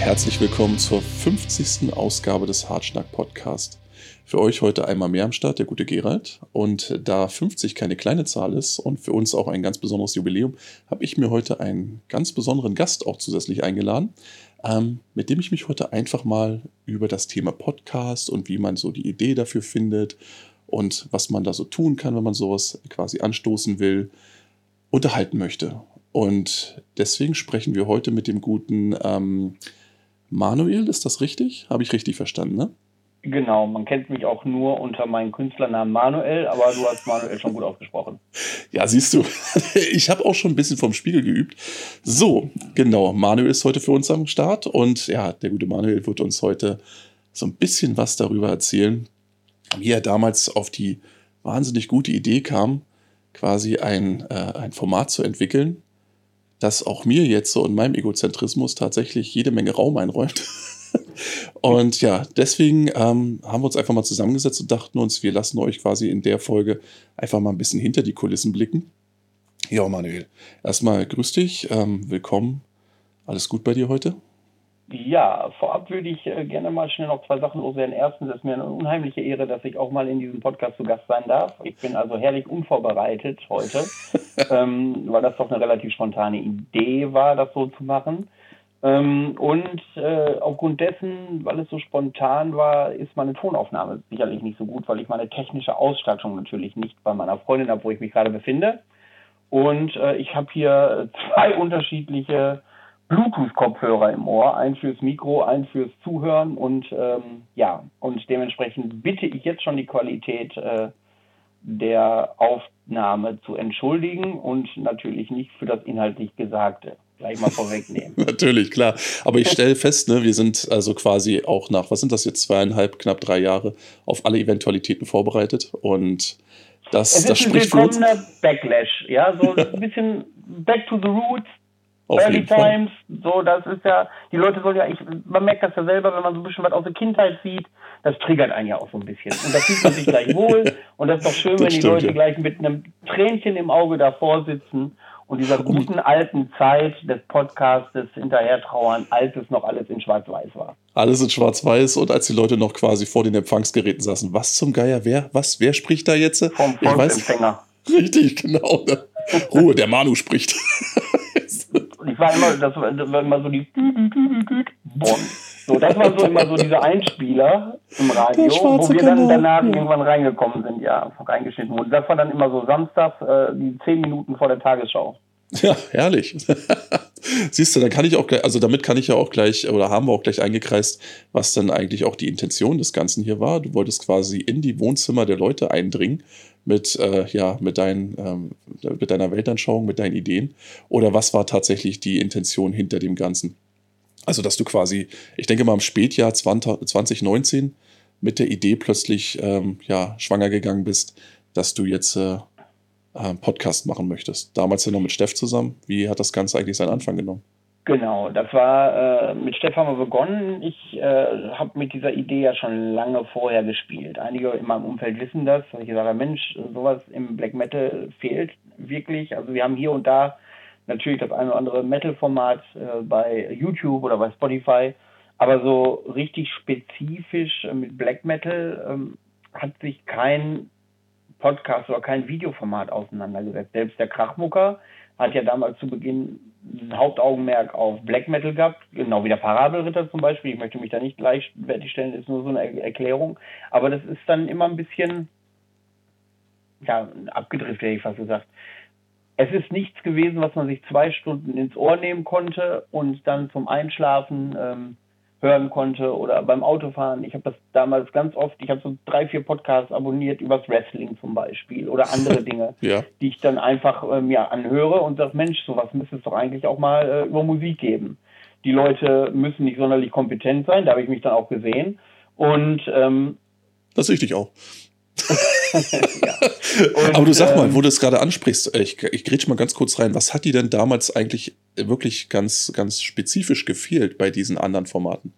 Herzlich willkommen zur 50. Ausgabe des Hartschnack Podcast. Für euch heute einmal mehr am Start, der gute Gerald. Und da 50 keine kleine Zahl ist und für uns auch ein ganz besonderes Jubiläum, habe ich mir heute einen ganz besonderen Gast auch zusätzlich eingeladen, ähm, mit dem ich mich heute einfach mal über das Thema Podcast und wie man so die Idee dafür findet und was man da so tun kann, wenn man sowas quasi anstoßen will, unterhalten möchte. Und deswegen sprechen wir heute mit dem guten ähm, Manuel, ist das richtig? Habe ich richtig verstanden, ne? Genau, man kennt mich auch nur unter meinem Künstlernamen Manuel, aber du hast Manuel schon gut ausgesprochen. Ja, siehst du, ich habe auch schon ein bisschen vom Spiegel geübt. So, genau, Manuel ist heute für uns am Start und ja, der gute Manuel wird uns heute so ein bisschen was darüber erzählen, wie er damals auf die wahnsinnig gute Idee kam, quasi ein, äh, ein Format zu entwickeln, das auch mir jetzt so in meinem Egozentrismus tatsächlich jede Menge Raum einräumt. und ja, deswegen ähm, haben wir uns einfach mal zusammengesetzt und dachten uns, wir lassen euch quasi in der Folge einfach mal ein bisschen hinter die Kulissen blicken. Ja, Manuel, erstmal grüß dich, ähm, willkommen. Alles gut bei dir heute? Ja, vorab würde ich äh, gerne mal schnell noch zwei Sachen loswerden. Erstens ist mir eine unheimliche Ehre, dass ich auch mal in diesem Podcast zu Gast sein darf. Ich bin also herrlich unvorbereitet heute, ähm, weil das doch eine relativ spontane Idee war, das so zu machen. Ähm, und äh, aufgrund dessen, weil es so spontan war, ist meine Tonaufnahme sicherlich nicht so gut, weil ich meine technische Ausstattung natürlich nicht bei meiner Freundin habe, wo ich mich gerade befinde. Und äh, ich habe hier zwei unterschiedliche Bluetooth-Kopfhörer im Ohr, ein fürs Mikro, ein fürs Zuhören und ähm, ja, und dementsprechend bitte ich jetzt schon die Qualität äh, der Aufnahme zu entschuldigen und natürlich nicht für das inhaltlich Gesagte. Gleich mal vorwegnehmen. natürlich, klar. Aber ich stelle fest, ne, wir sind also quasi auch nach, was sind das jetzt, zweieinhalb, knapp drei Jahre auf alle Eventualitäten vorbereitet und das, es ist das spricht ein willkommener Backlash, ja, so ein bisschen back to the roots, Auf Early. Times, so, das ist ja, die Leute sollen ja, ich, man merkt das ja selber, wenn man so ein bisschen was aus der Kindheit sieht, das triggert einen ja auch so ein bisschen. Und da fühlt man sich gleich wohl. Und das ist doch schön, Das wenn die stimmt, Leute ja. gleich mit einem Tränchen im Auge davor sitzen und dieser guten alten Zeit des Podcastes hinterher trauern, als es noch alles in Schwarz-Weiß war. Alles in Schwarz-Weiß und als die Leute noch quasi vor den Empfangsgeräten saßen, was zum Geier, wer, was, wer spricht da jetzt? Vom Ich weiß, Volksempfänger. richtig, genau. ne? Ruhe, der Manu spricht. War immer, das war, immer so die Bonn. So, das war so immer so diese Einspieler im Radio, wo wir dann danach irgendwann reingekommen sind, ja, reingeschnitten wurden. Das war dann immer so samstags, äh, die zehn Minuten vor der Tagesschau. Ja, herrlich. Siehst du, dann kann ich auch gleich, also damit kann ich ja auch gleich, oder haben wir auch gleich eingekreist, was dann eigentlich auch die Intention des Ganzen hier war. Du wolltest quasi in die Wohnzimmer der Leute eindringen mit, äh, ja, mit, dein, ähm, mit deiner Weltanschauung, mit deinen Ideen. Oder was war tatsächlich die Intention hinter dem Ganzen? Also, dass du quasi, ich denke mal im Spätjahr 20, 2019 mit der Idee plötzlich ähm, ja, schwanger gegangen bist, dass du jetzt äh, äh, Podcast machen möchtest. Damals ja noch mit Steff zusammen. Wie hat das Ganze eigentlich seinen Anfang genommen? Genau, das war äh, mit Stefan begonnen. Ich äh, habe mit dieser Idee ja schon lange vorher gespielt. Einige in meinem Umfeld wissen das. dass Ich habe, Mensch, sowas im Black Metal fehlt wirklich. Also wir haben hier und da natürlich das eine oder andere Metal-Format äh, bei YouTube oder bei Spotify, aber so richtig spezifisch äh, mit Black Metal ähm, hat sich kein Podcast oder kein Videoformat auseinandergesetzt. Selbst der Krachmucker hat ja damals zu Beginn ein Hauptaugenmerk auf Black Metal gehabt, genau wie der Parabelritter zum Beispiel. Ich möchte mich da nicht gleichwertig stellen, ist nur so eine Er- Erklärung. Aber das ist dann immer ein bisschen, ja, abgedriftet, hätte ich fast gesagt. Es ist nichts gewesen, was man sich zwei Stunden ins Ohr nehmen konnte und dann zum Einschlafen ähm, hören konnte oder beim Autofahren. Ich habe das damals ganz oft, ich habe so drei, vier Podcasts abonniert übers Wrestling zum Beispiel oder andere Dinge Ja, die ich dann einfach mir anhöre und sage, Mensch, sowas müsste es doch eigentlich auch mal äh, über Musik geben. Die Leute müssen nicht sonderlich kompetent sein, da habe ich mich dann auch gesehen. Und ähm, das sehe ich dich auch. ja. Und, Aber du sag mal, ähm, wo du es gerade ansprichst, ich, ich grätsch mal ganz kurz rein. Was hat dir denn damals eigentlich wirklich ganz, ganz spezifisch gefehlt bei diesen anderen Formaten?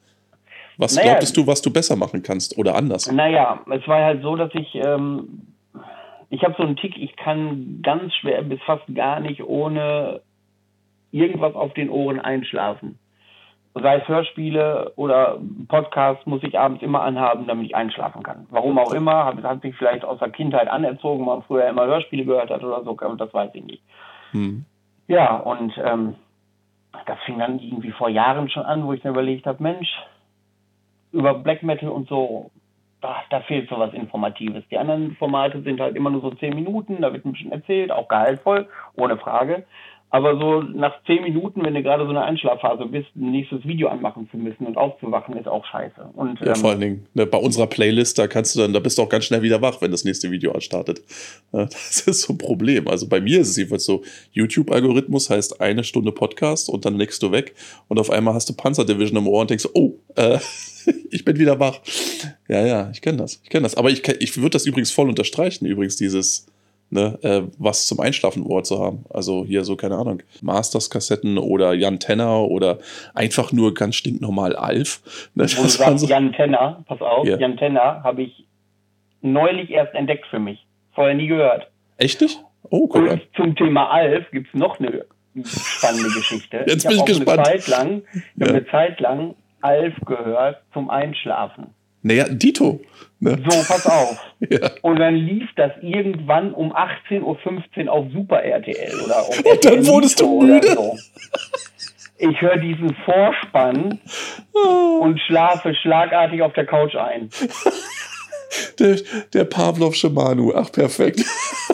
Was Naja. glaubtest du, was du besser machen kannst oder anders? Naja, es war halt so, dass ich, ähm, ich habe so einen Tick, ich kann ganz schwer bis fast gar nicht ohne irgendwas auf den Ohren einschlafen. Sei es Hörspiele oder Podcasts, muss ich abends immer anhaben, damit ich einschlafen kann. Warum auch immer, hat, hat sich vielleicht aus der Kindheit anerzogen, man früher immer Hörspiele gehört hat oder so, das weiß ich nicht. Hm. Ja, und ähm, das fing dann irgendwie vor Jahren schon an, wo ich mir überlegt habe, Mensch, über Black Metal und so, da, da fehlt so was Informatives. Die anderen Formate sind halt immer nur so zehn Minuten, da wird ein bisschen erzählt, auch gehaltvoll, ohne Frage. Aber so nach zehn Minuten, wenn du gerade so eine Einschlafphase bist, ein nächstes Video anmachen zu müssen und aufzuwachen, ist auch scheiße. Und, ja, ähm, vor allen Dingen, ne, bei unserer Playlist, da kannst du dann, da bist du auch ganz schnell wieder wach, wenn das nächste Video anstartet. Das ist so ein Problem. Also bei mir ist es jedenfalls so, YouTube-Algorithmus heißt eine Stunde Podcast und dann legst du weg und auf einmal hast du Panzer Division im Ohr und denkst, oh, äh, ich bin wieder wach. Ja, ja, ich kenne das. Ich kenne das. Aber ich, ich würde das übrigens voll unterstreichen, übrigens dieses ne, äh, was zum Einschlafen Ohr zu haben. Also hier so, keine Ahnung, Masters-Kassetten oder Jan Tenner oder einfach nur ganz stinknormal Alf. Ne, Wo du sagst, so Jan Tenner, pass auf, yeah. Jan Tenner habe ich neulich erst entdeckt für mich. Vorher nie gehört. Echt nicht? Oh, cool. Und zum Thema Alf gibt es noch eine spannende Geschichte. Jetzt ich bin ich gespannt. Eine Zeit lang, ich ja. habe eine Zeit lang Alf gehört zum Einschlafen. Naja, Dito. Ne? So, pass auf. ja. Und dann lief das irgendwann um 18.15 Uhr auf Super RTL oder auf Und RTL dann wurdest du müde. So. Ich höre diesen Vorspann oh. und schlafe schlagartig auf der Couch ein. Der, der Pavlovsche Manu, ach perfekt.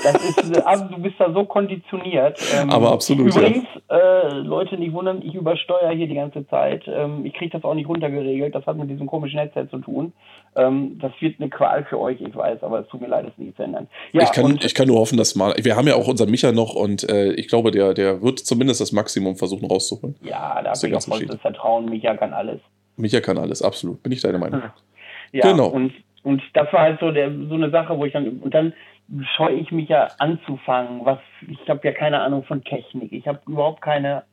Das ist, also du bist da so konditioniert. Ähm, Aber absolut. Übrigens, ja. äh, Leute nicht wundern, ich übersteuere hier die ganze Zeit. Ähm, ich kriege das auch nicht runtergeregelt. Das hat mit diesem komischen Headset zu tun. Ähm, das wird eine Qual für euch, ich weiß, aber es tut mir leid, es nicht zu ändern. Ja, ich, kann, ich kann nur hoffen, dass mal. Wir haben ja auch unseren Micha noch und äh, ich glaube, der, der wird zumindest das Maximum versuchen rauszuholen. Ja, da habe ich vollstes Vertrauen. Micha kann alles. Micha kann alles, absolut. Bin ich deiner Meinung. Ja, genau. und und das war halt so, der, so eine Sache, wo ich dann, und dann scheue ich mich ja anzufangen, was, ich habe ja keine Ahnung von Technik, ich habe überhaupt keine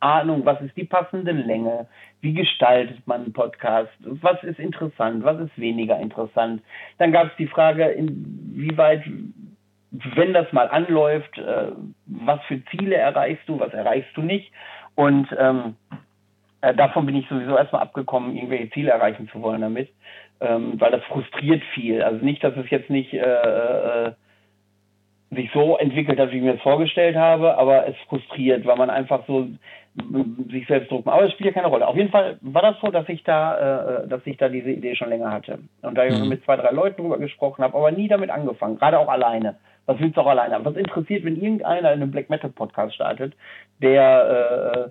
Ahnung, was ist die passende Länge, wie gestaltet man einen Podcast, was ist interessant, was ist weniger interessant. Dann gab es die Frage, inwieweit, wenn das mal anläuft, äh, was für Ziele erreichst du, was erreichst du nicht. Und ähm, äh, davon bin ich sowieso erstmal abgekommen, irgendwelche Ziele erreichen zu wollen damit ähm, weil das frustriert viel. Also nicht, dass es jetzt nicht äh, äh, sich so entwickelt hat, wie ich mir das vorgestellt habe, aber es frustriert, weil man einfach so sich selbst drucken. Aber es spielt ja keine Rolle. Auf jeden Fall war das so, dass ich da, äh, dass ich da diese Idee schon länger hatte. Und da ich mhm. mit zwei, drei Leuten drüber gesprochen habe, aber nie damit angefangen, gerade auch alleine. Was willst du auch alleine? Was interessiert, wenn irgendeiner in einem Black Metal Podcast startet, der äh,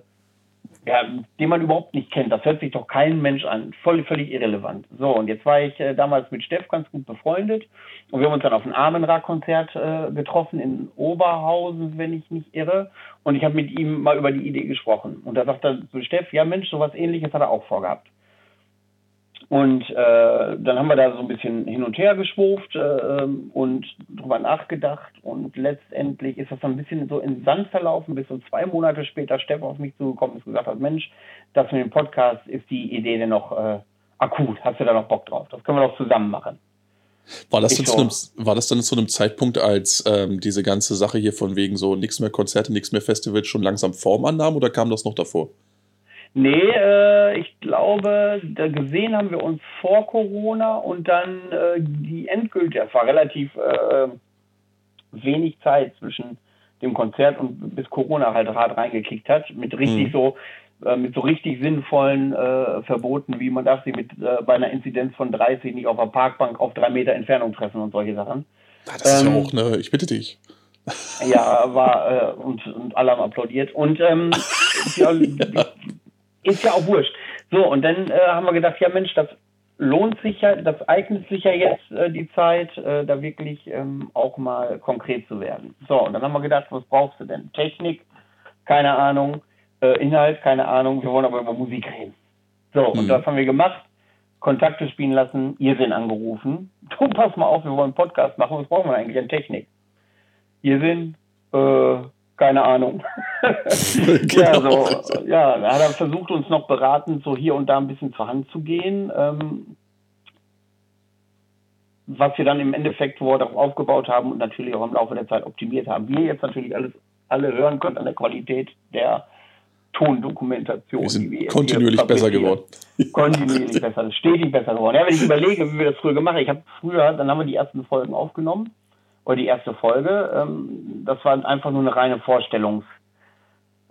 ja, den man überhaupt nicht kennt. Das hört sich doch kein Mensch an. Voll, völlig irrelevant. So, und jetzt war ich äh, damals mit Steff ganz gut befreundet und wir haben uns dann auf ein Armenra-Konzert äh, getroffen in Oberhausen, wenn ich nicht irre. Und ich habe mit ihm mal über die Idee gesprochen. Und da sagt er zu Steff, ja Mensch, sowas ähnliches hat er auch vorgehabt. Und äh, dann haben wir da so ein bisschen hin und her geschwurft äh, und drüber nachgedacht und letztendlich ist das dann ein bisschen so in Sand verlaufen, bis so zwei Monate später Steff auf mich zugekommen ist und gesagt hat, Mensch, das mit dem Podcast ist die Idee denn noch äh, akut, hast du da noch Bock drauf? Das können wir doch zusammen machen. War das, einem, war das dann zu einem Zeitpunkt, als ähm, diese ganze Sache hier von wegen so nichts mehr Konzerte, nichts mehr Festivals schon langsam Form annahm oder kam das noch davor? Nee, äh, ich glaube, da gesehen haben wir uns vor Corona und dann äh, die endgültige, es war relativ äh, wenig Zeit zwischen dem Konzert und bis Corona halt hart reingekickt hat, mit richtig mhm. so äh, mit so richtig sinnvollen äh, Verboten, wie man darf sich mit äh, bei einer Inzidenz von 30 nicht auf der Parkbank auf drei Meter Entfernung treffen und solche Sachen. Ah, das ähm, ist ja auch, ne, ich bitte dich. Ja, war äh, und, und alle haben applaudiert. Und ähm, ja, ja. Ist ja auch wurscht. So, und dann äh, haben wir gedacht, ja Mensch, das lohnt sich ja, das eignet sich ja jetzt äh, die Zeit, äh, da wirklich ähm, auch mal konkret zu werden. So, und dann haben wir gedacht, was brauchst du denn? Technik, keine Ahnung, äh, Inhalt, keine Ahnung, wir wollen aber über Musik reden. So, mhm. und das haben wir gemacht, Kontakte spielen lassen, ihr sind angerufen. Du, pass mal auf, wir wollen einen Podcast machen, was brauchen wir eigentlich an Technik? Ihr sind, äh, keine Ahnung. genau. Ja, so, ja, hat er versucht, uns noch beratend so hier und da ein bisschen zur Hand zu gehen. Ähm, was wir dann im Endeffekt darauf aufgebaut haben und natürlich auch im Laufe der Zeit optimiert haben. Wir jetzt natürlich alles alle hören könnt an der Qualität der Tondokumentation. Wir sind wir kontinuierlich besser geworden. Kontinuierlich besser, stetig besser geworden. Ja, wenn ich überlege, wie wir das früher gemacht haben. Ich habe früher, dann haben wir die ersten Folgen aufgenommen, oder die erste Folge. Ähm, das war einfach nur eine reine Vorstellungs,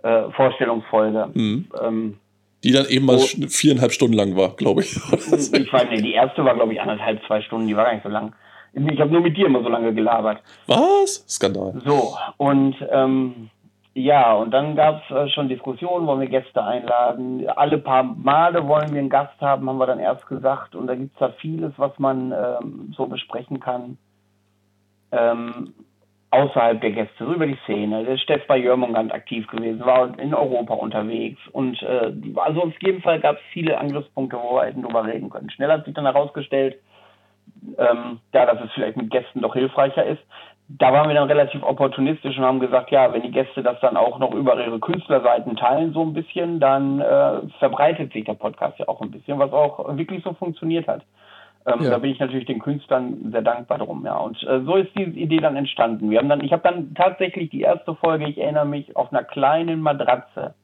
äh, Vorstellungsfolge. Mhm. Ähm, die dann eben mal viereinhalb Stunden lang war, glaube ich. ich weiß nicht, die erste war, glaube ich, anderthalb, zwei Stunden, die war gar nicht so lang. Ich habe nur mit dir immer so lange gelabert. Was? Skandal. So, und ähm, ja, und dann gab es äh, schon Diskussionen, wollen wir Gäste einladen. Alle paar Male wollen wir einen Gast haben, haben wir dann erst gesagt. Und da gibt es da vieles, was man ähm, so besprechen kann. Ähm, außerhalb der Gäste, so über die Szene. Der Steff bei Jörmungand aktiv gewesen, war in Europa unterwegs. Und äh, also auf jeden Fall gab es viele Angriffspunkte, wo wir hätten drüber reden können. Schnell hat sich dann herausgestellt, ähm, ja, dass es vielleicht mit Gästen doch hilfreicher ist. Da waren wir dann relativ opportunistisch und haben gesagt, ja, wenn die Gäste das dann auch noch über ihre Künstlerseiten teilen, so ein bisschen, dann äh, verbreitet sich der Podcast ja auch ein bisschen, was auch wirklich so funktioniert hat. Ähm, ja. Da bin ich natürlich den Künstlern sehr dankbar drum, ja. Und äh, so ist diese Idee dann entstanden. Wir haben dann, ich habe dann tatsächlich die erste Folge, ich erinnere mich, auf einer kleinen Matratze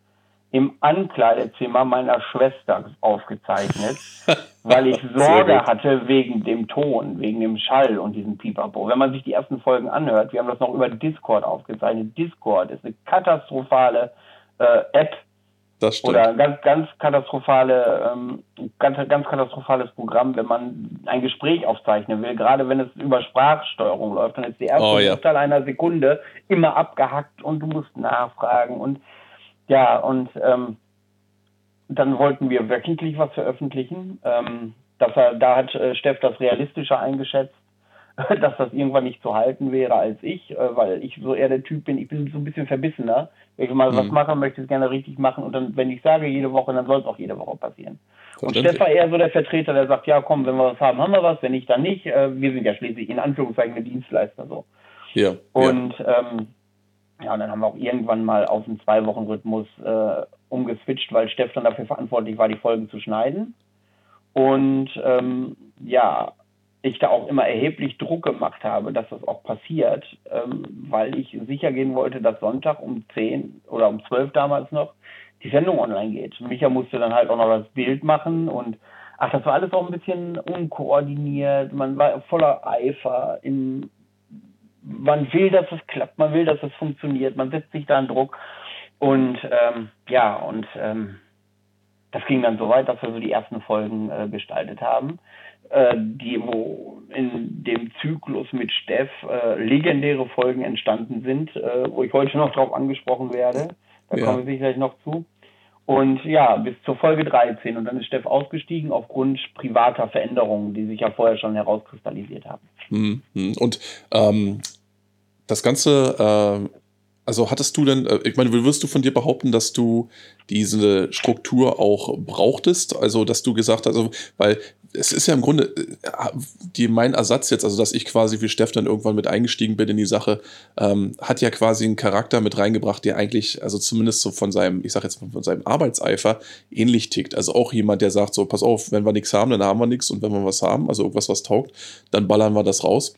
im Ankleidezimmer meiner Schwester aufgezeichnet, weil ich Sorge hatte wegen dem Ton, wegen dem Schall und diesem Pipapo. Wenn man sich die ersten Folgen anhört, wir haben das noch über Discord aufgezeichnet. Discord ist eine katastrophale äh, App, das stimmt. Oder ein ganz, ganz katastrophale, ähm, ganz, ganz katastrophales Programm, wenn man ein Gespräch aufzeichnen will, gerade wenn es über Sprachsteuerung läuft, dann ist die erste oh, ja. einer Sekunde immer abgehackt und du musst nachfragen und ja, und ähm, dann wollten wir wöchentlich was veröffentlichen. Ähm, dass er, da hat äh, Steff das realistischer eingeschätzt, dass das irgendwann nicht zu halten wäre als ich, äh, weil ich so eher der Typ bin, ich bin so ein bisschen verbissener. Wenn ich mal mhm. was mache, möchte ich es gerne richtig machen und dann, wenn ich sage jede Woche, dann soll es auch jede Woche passieren. Und Steff war eher so der Vertreter, der sagt, ja komm, wenn wir was haben, haben wir was, wenn nicht, dann nicht. Äh, wir sind ja schließlich in Anführungszeichen eine Dienstleister so. Ja. Und ja. Ähm, ja, und dann haben wir auch irgendwann mal auf einen Zwei-Wochen-Rhythmus äh, umgeswitcht, weil Steff dann dafür verantwortlich war, die Folgen zu schneiden. Und ähm, ja, ich da auch immer erheblich Druck gemacht habe, dass das auch passiert, ähm, weil ich sicher gehen wollte, dass Sonntag um 10 oder um 12 damals noch die Sendung online geht. Micha musste dann halt auch noch das Bild machen und ach, das war alles auch ein bisschen unkoordiniert. Man war voller Eifer in man will, dass es klappt, man will, dass es funktioniert, man setzt sich da einen Druck und ähm, ja, und ähm, das ging dann so weit, dass wir so die ersten Folgen äh, gestaltet haben äh, die, wo in dem Zyklus mit Steff äh, legendäre Folgen entstanden sind, äh, wo ich heute noch drauf angesprochen werde. Da ja. kommen wir sicherlich noch zu. Und ja, bis zur Folge 13. Und dann ist Steff ausgestiegen aufgrund privater Veränderungen, die sich ja vorher schon herauskristallisiert haben. Mhm. Und ähm, das Ganze äh, also hattest du denn, äh, ich meine, wirst du von dir behaupten, dass du diese Struktur auch brauchtest? Also, dass du gesagt hast, also, weil es ist ja im Grunde äh, die, mein Ersatz jetzt, also dass ich quasi wie Steff dann irgendwann mit eingestiegen bin in die Sache, ähm, hat ja quasi einen Charakter mit reingebracht, der eigentlich, also zumindest so von seinem, ich sag jetzt mal von seinem Arbeitseifer ähnlich tickt. Also auch jemand, der sagt so, pass auf, wenn wir nichts haben, dann haben wir nichts und wenn wir was haben, also irgendwas, was taugt, dann ballern wir das raus.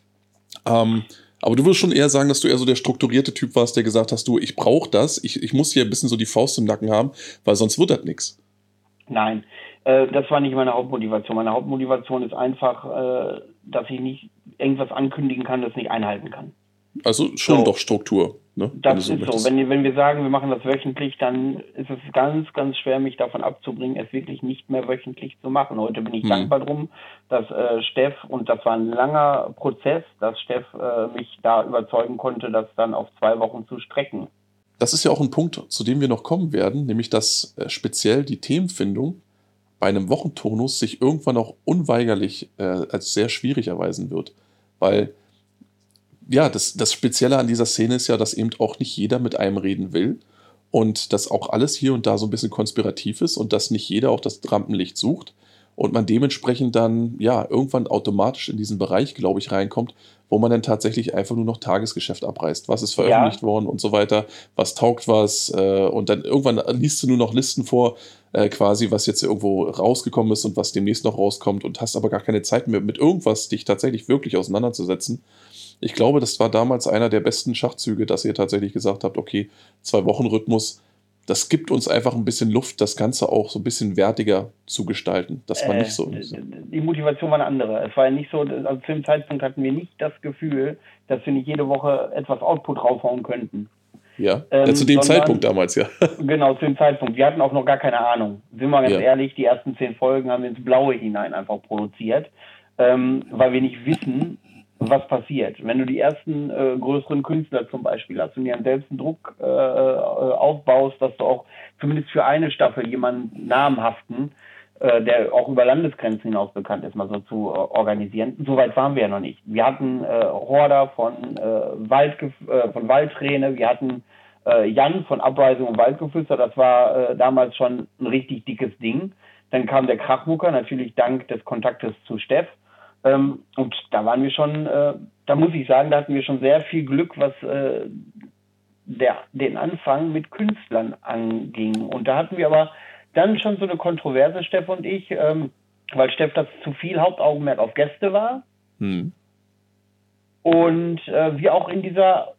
Ähm, aber du würdest schon eher sagen, dass du eher so der strukturierte Typ warst, der gesagt hast, du, ich brauche das, ich, ich muss hier ein bisschen so die Faust im Nacken haben, weil sonst wird das nichts. Nein, äh, das war nicht meine Hauptmotivation. Meine Hauptmotivation ist einfach, äh, dass ich nicht irgendwas ankündigen kann, das nicht einhalten kann. Also schon so. doch Struktur. Ne? Das so ist möchtest. so. Wenn, wenn wir sagen, wir machen das wöchentlich, dann ist es ganz, ganz schwer, mich davon abzubringen, es wirklich nicht mehr wöchentlich zu machen. Heute bin ich mhm. dankbar drum, dass äh, Steff, und das war ein langer Prozess, dass Steff äh, mich da überzeugen konnte, das dann auf zwei Wochen zu strecken. Das ist ja auch ein Punkt, zu dem wir noch kommen werden, nämlich dass äh, speziell die Themenfindung bei einem Wochenturnus sich irgendwann auch unweigerlich äh, als sehr schwierig erweisen wird. Weil ja, das, das Spezielle an dieser Szene ist ja, dass eben auch nicht jeder mit einem reden will und dass auch alles hier und da so ein bisschen konspirativ ist und dass nicht jeder auch das Rampenlicht sucht und man dementsprechend dann ja irgendwann automatisch in diesen Bereich, glaube ich, reinkommt, wo man dann tatsächlich einfach nur noch Tagesgeschäft abreißt. Was ist veröffentlicht ja. worden und so weiter, was taugt was äh, und dann irgendwann liest du nur noch Listen vor, äh, quasi, was jetzt irgendwo rausgekommen ist und was demnächst noch rauskommt und hast aber gar keine Zeit mehr mit irgendwas dich tatsächlich wirklich auseinanderzusetzen. Ich glaube, das war damals einer der besten Schachzüge, dass ihr tatsächlich gesagt habt, okay, zwei Wochen Rhythmus, das gibt uns einfach ein bisschen Luft, das Ganze auch so ein bisschen wertiger zu gestalten. Das war Äh, nicht so. Die Motivation war eine andere. Es war ja nicht so, also zu dem Zeitpunkt hatten wir nicht das Gefühl, dass wir nicht jede Woche etwas Output raushauen könnten. Ja, Ähm, ja zu dem sondern- Zeitpunkt damals, ja. Genau, zu dem Zeitpunkt. Wir hatten auch noch gar keine Ahnung. Sind wir ganz Ja. ehrlich, die ersten zehn Folgen haben wir ins Blaue hinein einfach produziert, ähm, weil wir nicht wissen, was passiert. Wenn du die ersten äh, größeren Künstler zum Beispiel hast und dir selbst einen Druck äh, äh, aufbaust, dass du auch zumindest für eine Staffel jemanden namhaften, äh, der auch über Landesgrenzen hinaus bekannt ist, mal so zu äh, organisieren. Soweit waren wir ja noch nicht. Wir hatten äh, Horder von, äh, Wald, äh, von Waldträne, wir hatten äh, Jan von Uprising und Waldgeflüster, das war äh, damals schon ein richtig dickes Ding. Dann kam der Krachmucker, natürlich dank des Kontaktes zu Steff. Ähm, und da waren wir schon, äh, da muss ich sagen, da hatten wir schon sehr viel Glück, was äh, der, den Anfang mit Künstlern anging. Und da hatten wir aber dann schon so eine Kontroverse, Steff und ich, ähm, weil Steff das zu viel Hauptaugenmerk auf Gäste war Hm. und äh, wir auch in dieser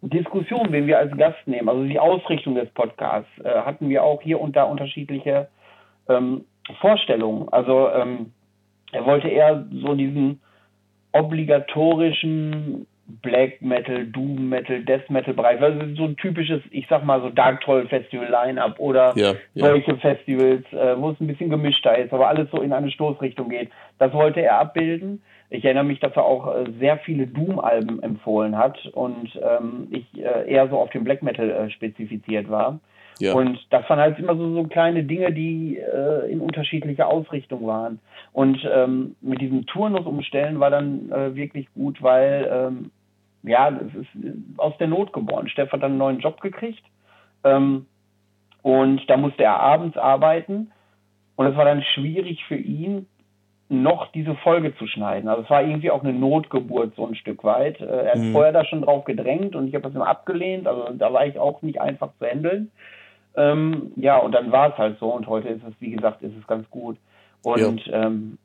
Diskussion, wen wir als Gast nehmen, also die Ausrichtung des Podcasts, äh, hatten wir auch hier und da unterschiedliche ähm, Vorstellungen. Also ähm, er wollte eher so diesen obligatorischen Black Metal, Doom Metal, Death Metal Bereich, also so ein typisches, ich sag mal so Dark Troll Festival Line-Up oder Ja, ja. solche Festivals, äh, wo es ein bisschen gemischter ist, aber alles so in eine Stoßrichtung geht. Das wollte er abbilden. Ich erinnere mich, dass er auch äh, sehr viele Doom-Alben empfohlen hat und ähm, ich äh, eher so auf den Black Metal äh, spezifiziert war. Ja. Und das waren halt immer so, so kleine Dinge, die äh, in unterschiedlicher Ausrichtung waren. Und ähm, mit diesem Turnus umstellen war dann äh, wirklich gut, weil ähm, ja, das ist äh, aus der Not geboren. Steff hat dann einen neuen Job gekriegt ähm, und da musste er abends arbeiten und es war dann schwierig für ihn, noch diese Folge zu schneiden. Also es war irgendwie auch eine Notgeburt so ein Stück weit. Äh, Er hat Mhm. vorher da schon drauf gedrängt und ich habe das immer abgelehnt. Also da war ich auch nicht einfach zu handeln. Ähm, ja, und dann war es halt so und heute ist es, wie gesagt, ist es ganz gut. Und ja. Ähm,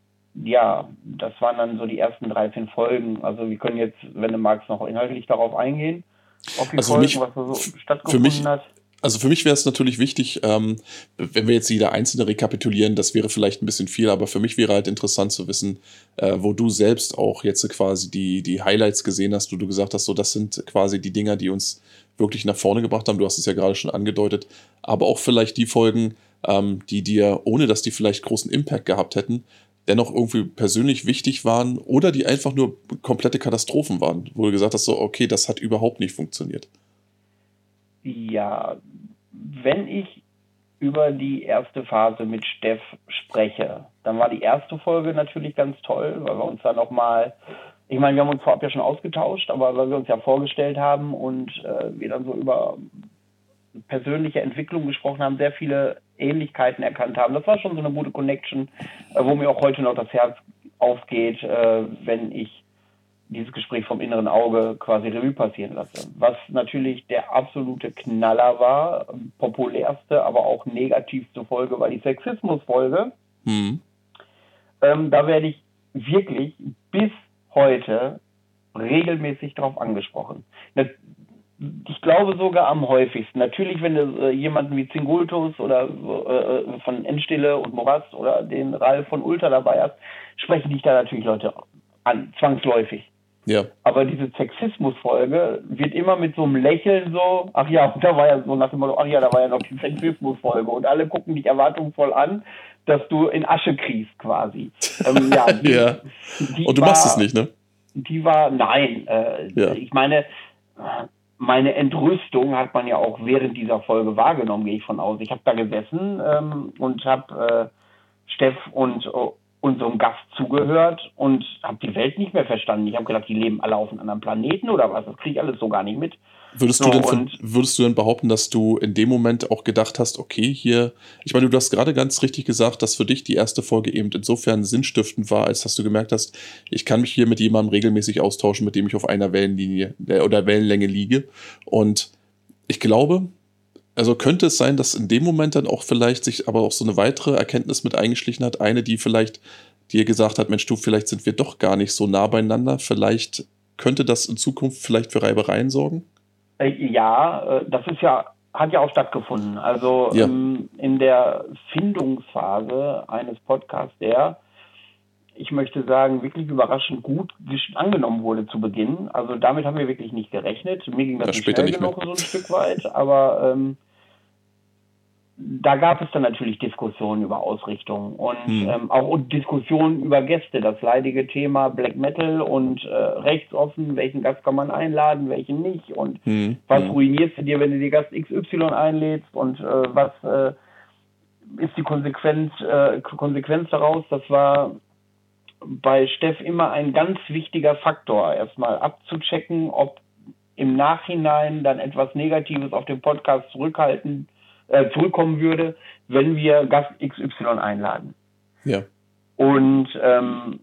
ja, das waren dann so die ersten 13 Folgen. Also wir können jetzt, wenn du magst, noch inhaltlich darauf eingehen, auf die Also Folgen, mich- was da so stattgefunden mich- hat. Also für mich wäre es natürlich wichtig, ähm, wenn wir jetzt jeder einzelne rekapitulieren, das wäre vielleicht ein bisschen viel, aber für mich wäre halt interessant zu wissen, äh, wo du selbst auch jetzt quasi die, die Highlights gesehen hast, wo du gesagt hast, so das sind quasi die Dinger, die uns wirklich nach vorne gebracht haben. Du hast es ja gerade schon angedeutet, aber auch vielleicht die Folgen, ähm, die dir, ohne dass die vielleicht großen Impact gehabt hätten, dennoch irgendwie persönlich wichtig waren oder die einfach nur komplette Katastrophen waren, wo du gesagt hast, so okay, das hat überhaupt nicht funktioniert. Ja, wenn ich über die erste Phase mit Steff spreche, dann war die erste Folge natürlich ganz toll, weil wir uns da nochmal, ich meine, wir haben uns vorab ja schon ausgetauscht, aber weil wir uns ja vorgestellt haben und äh, wir dann so über persönliche Entwicklung gesprochen haben, sehr viele Ähnlichkeiten erkannt haben. Das war schon so eine gute Connection, äh, wo mir auch heute noch das Herz aufgeht, äh, wenn ich dieses Gespräch vom inneren Auge quasi Revue passieren lasse. Was natürlich der absolute Knaller war, populärste, aber auch negativste Folge war die Sexismus-Folge. Hm. Ähm, da werde ich wirklich bis heute regelmäßig drauf angesprochen. Ich glaube sogar am häufigsten. Natürlich, wenn du äh, jemanden wie Zingultus oder äh, von Endstille und Morast oder den Ralf von Ultra dabei hast, sprechen dich da natürlich Leute an, zwangsläufig. Ja. Aber diese Sexismus-Folge wird immer mit so einem Lächeln so, ach ja, da war ja so nach dem Motto, ach ja, da war ja noch die Sexismus-Folge und alle gucken dich erwartungsvoll an, dass du in Asche kriegst quasi. Ähm, ja, die, ja. die Und du war, machst es nicht, ne? Die war, nein, äh, Ja. ich meine, meine Entrüstung hat man ja auch während dieser Folge wahrgenommen, gehe ich von aus. Ich habe da gesessen ähm, und habe äh, Steff und unserem Gast zugehört und habe die Welt nicht mehr verstanden. Ich habe gedacht, die leben alle auf einem anderen Planeten oder was? Das kriege ich alles so gar nicht mit. Würdest So, du, denn von, würdest du denn behaupten, dass du in dem Moment auch gedacht hast, okay, hier, ich meine, du hast gerade ganz richtig gesagt, dass für dich die erste Folge eben insofern sinnstiftend war, als dass du gemerkt hast, ich kann mich hier mit jemandem regelmäßig austauschen, mit dem ich auf einer Wellenlinie äh, oder Wellenlänge liege. Und ich glaube, also könnte es sein, dass in dem Moment dann auch vielleicht sich aber auch so eine weitere Erkenntnis mit eingeschlichen hat, eine, die vielleicht dir gesagt hat, Mensch, du, vielleicht sind wir doch gar nicht so nah beieinander, vielleicht könnte das in Zukunft vielleicht für Reibereien sorgen? Äh, ja, äh, das ist ja hat ja auch stattgefunden. Also ja. ähm, in der Findungsphase eines Podcasts, der, ich möchte sagen, wirklich überraschend gut angenommen wurde zu Beginn. Also damit haben wir wirklich nicht gerechnet. Mir ging das, das nicht schnell nicht genug mehr. so ein Stück weit, aber ähm, da gab es dann natürlich Diskussionen über Ausrichtung und hm. ähm, auch Diskussionen über Gäste. Das leidige Thema Black Metal und äh, rechtsoffen, welchen Gast kann man einladen, welchen nicht und hm. was ruinierst du dir, wenn du die Gast XY einlädst und äh, was äh, ist die Konsequenz, äh, Konsequenz daraus? Das war bei Steff immer ein ganz wichtiger Faktor, erstmal abzuchecken, ob im Nachhinein dann etwas Negatives auf den Podcast zurückhalten äh, zurückkommen würde, wenn wir Gast XY einladen. Ja. Und ähm,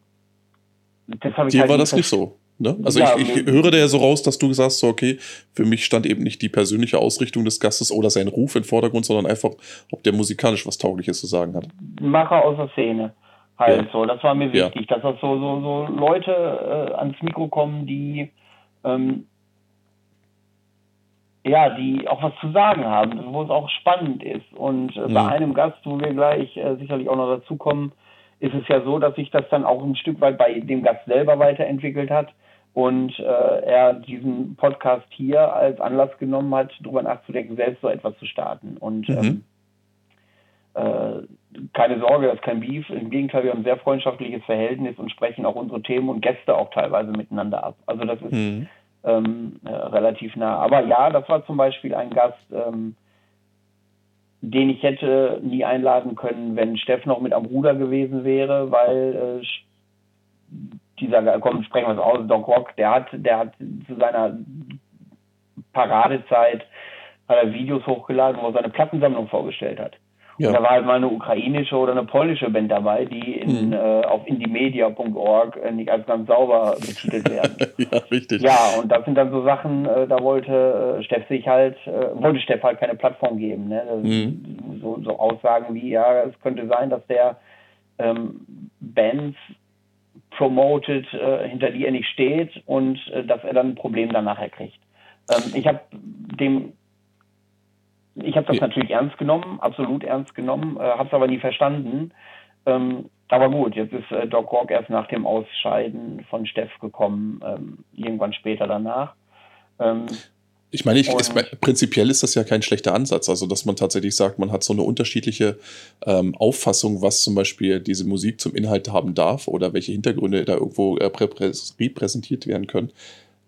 das habe ich Dir halt war das nicht so. Ne? Also ja, ich, ich höre da ja so raus, dass du sagst, so, okay, für mich stand eben nicht die persönliche Ausrichtung des Gastes oder sein Ruf im Vordergrund, sondern einfach, ob der musikalisch was Taugliches zu sagen hat. Macher aus der Szene. Halt ja. so. Das war mir wichtig, ja. dass das so, so, so Leute äh, ans Mikro kommen, die ähm, ja, die auch was zu sagen haben, wo es auch spannend ist. Und äh, bei einem Gast, wo wir gleich äh, sicherlich auch noch dazukommen, ist es ja so, dass sich das dann auch ein Stück weit bei dem Gast selber weiterentwickelt hat und äh, er diesen Podcast hier als Anlass genommen hat, darüber nachzudenken, selbst so etwas zu starten. Und mhm. ähm, äh, keine Sorge, das ist kein Beef. Im Gegenteil, wir haben ein sehr freundschaftliches Verhältnis und sprechen auch unsere Themen und Gäste auch teilweise miteinander ab. Also das ist mhm ähm, äh, relativ nah. Aber ja, das war zum Beispiel ein Gast, ähm, den ich hätte nie einladen können, wenn Steff noch mit am Ruder gewesen wäre, weil äh, dieser, komm, sprechen wir es aus, Doc Rock, der hat, der hat zu seiner Paradezeit hat er Videos hochgeladen, wo er seine Plattensammlung vorgestellt hat. Ja. Da war halt mal eine ukrainische oder eine polnische Band dabei, die in, mhm. äh, auf indiemedia.org äh, nicht als ganz sauber betitelt werden. ja, richtig. Ja, und das sind dann so Sachen, äh, da wollte äh, Steff sich halt, äh, wollte Steff halt keine Plattform geben. Ne? Mhm. So, so Aussagen wie, ja, es könnte sein, dass der ähm, Bands promotet, äh, hinter die er nicht steht und dass er dann ein Problem dann nachher kriegt. Ähm, ich habe dem ich habe das ja. natürlich ernst genommen, absolut ernst genommen, äh, habe es aber nie verstanden. Ähm, aber gut, jetzt ist äh, Doc Rock erst nach dem Ausscheiden von Steff gekommen, ähm, irgendwann später danach. Ähm, ich meine, ich, ist, prinzipiell ist das ja kein schlechter Ansatz, also dass man tatsächlich sagt, man hat so eine unterschiedliche ähm, Auffassung, was zum Beispiel diese Musik zum Inhalt haben darf oder welche Hintergründe da irgendwo äh, repräsentiert werden können.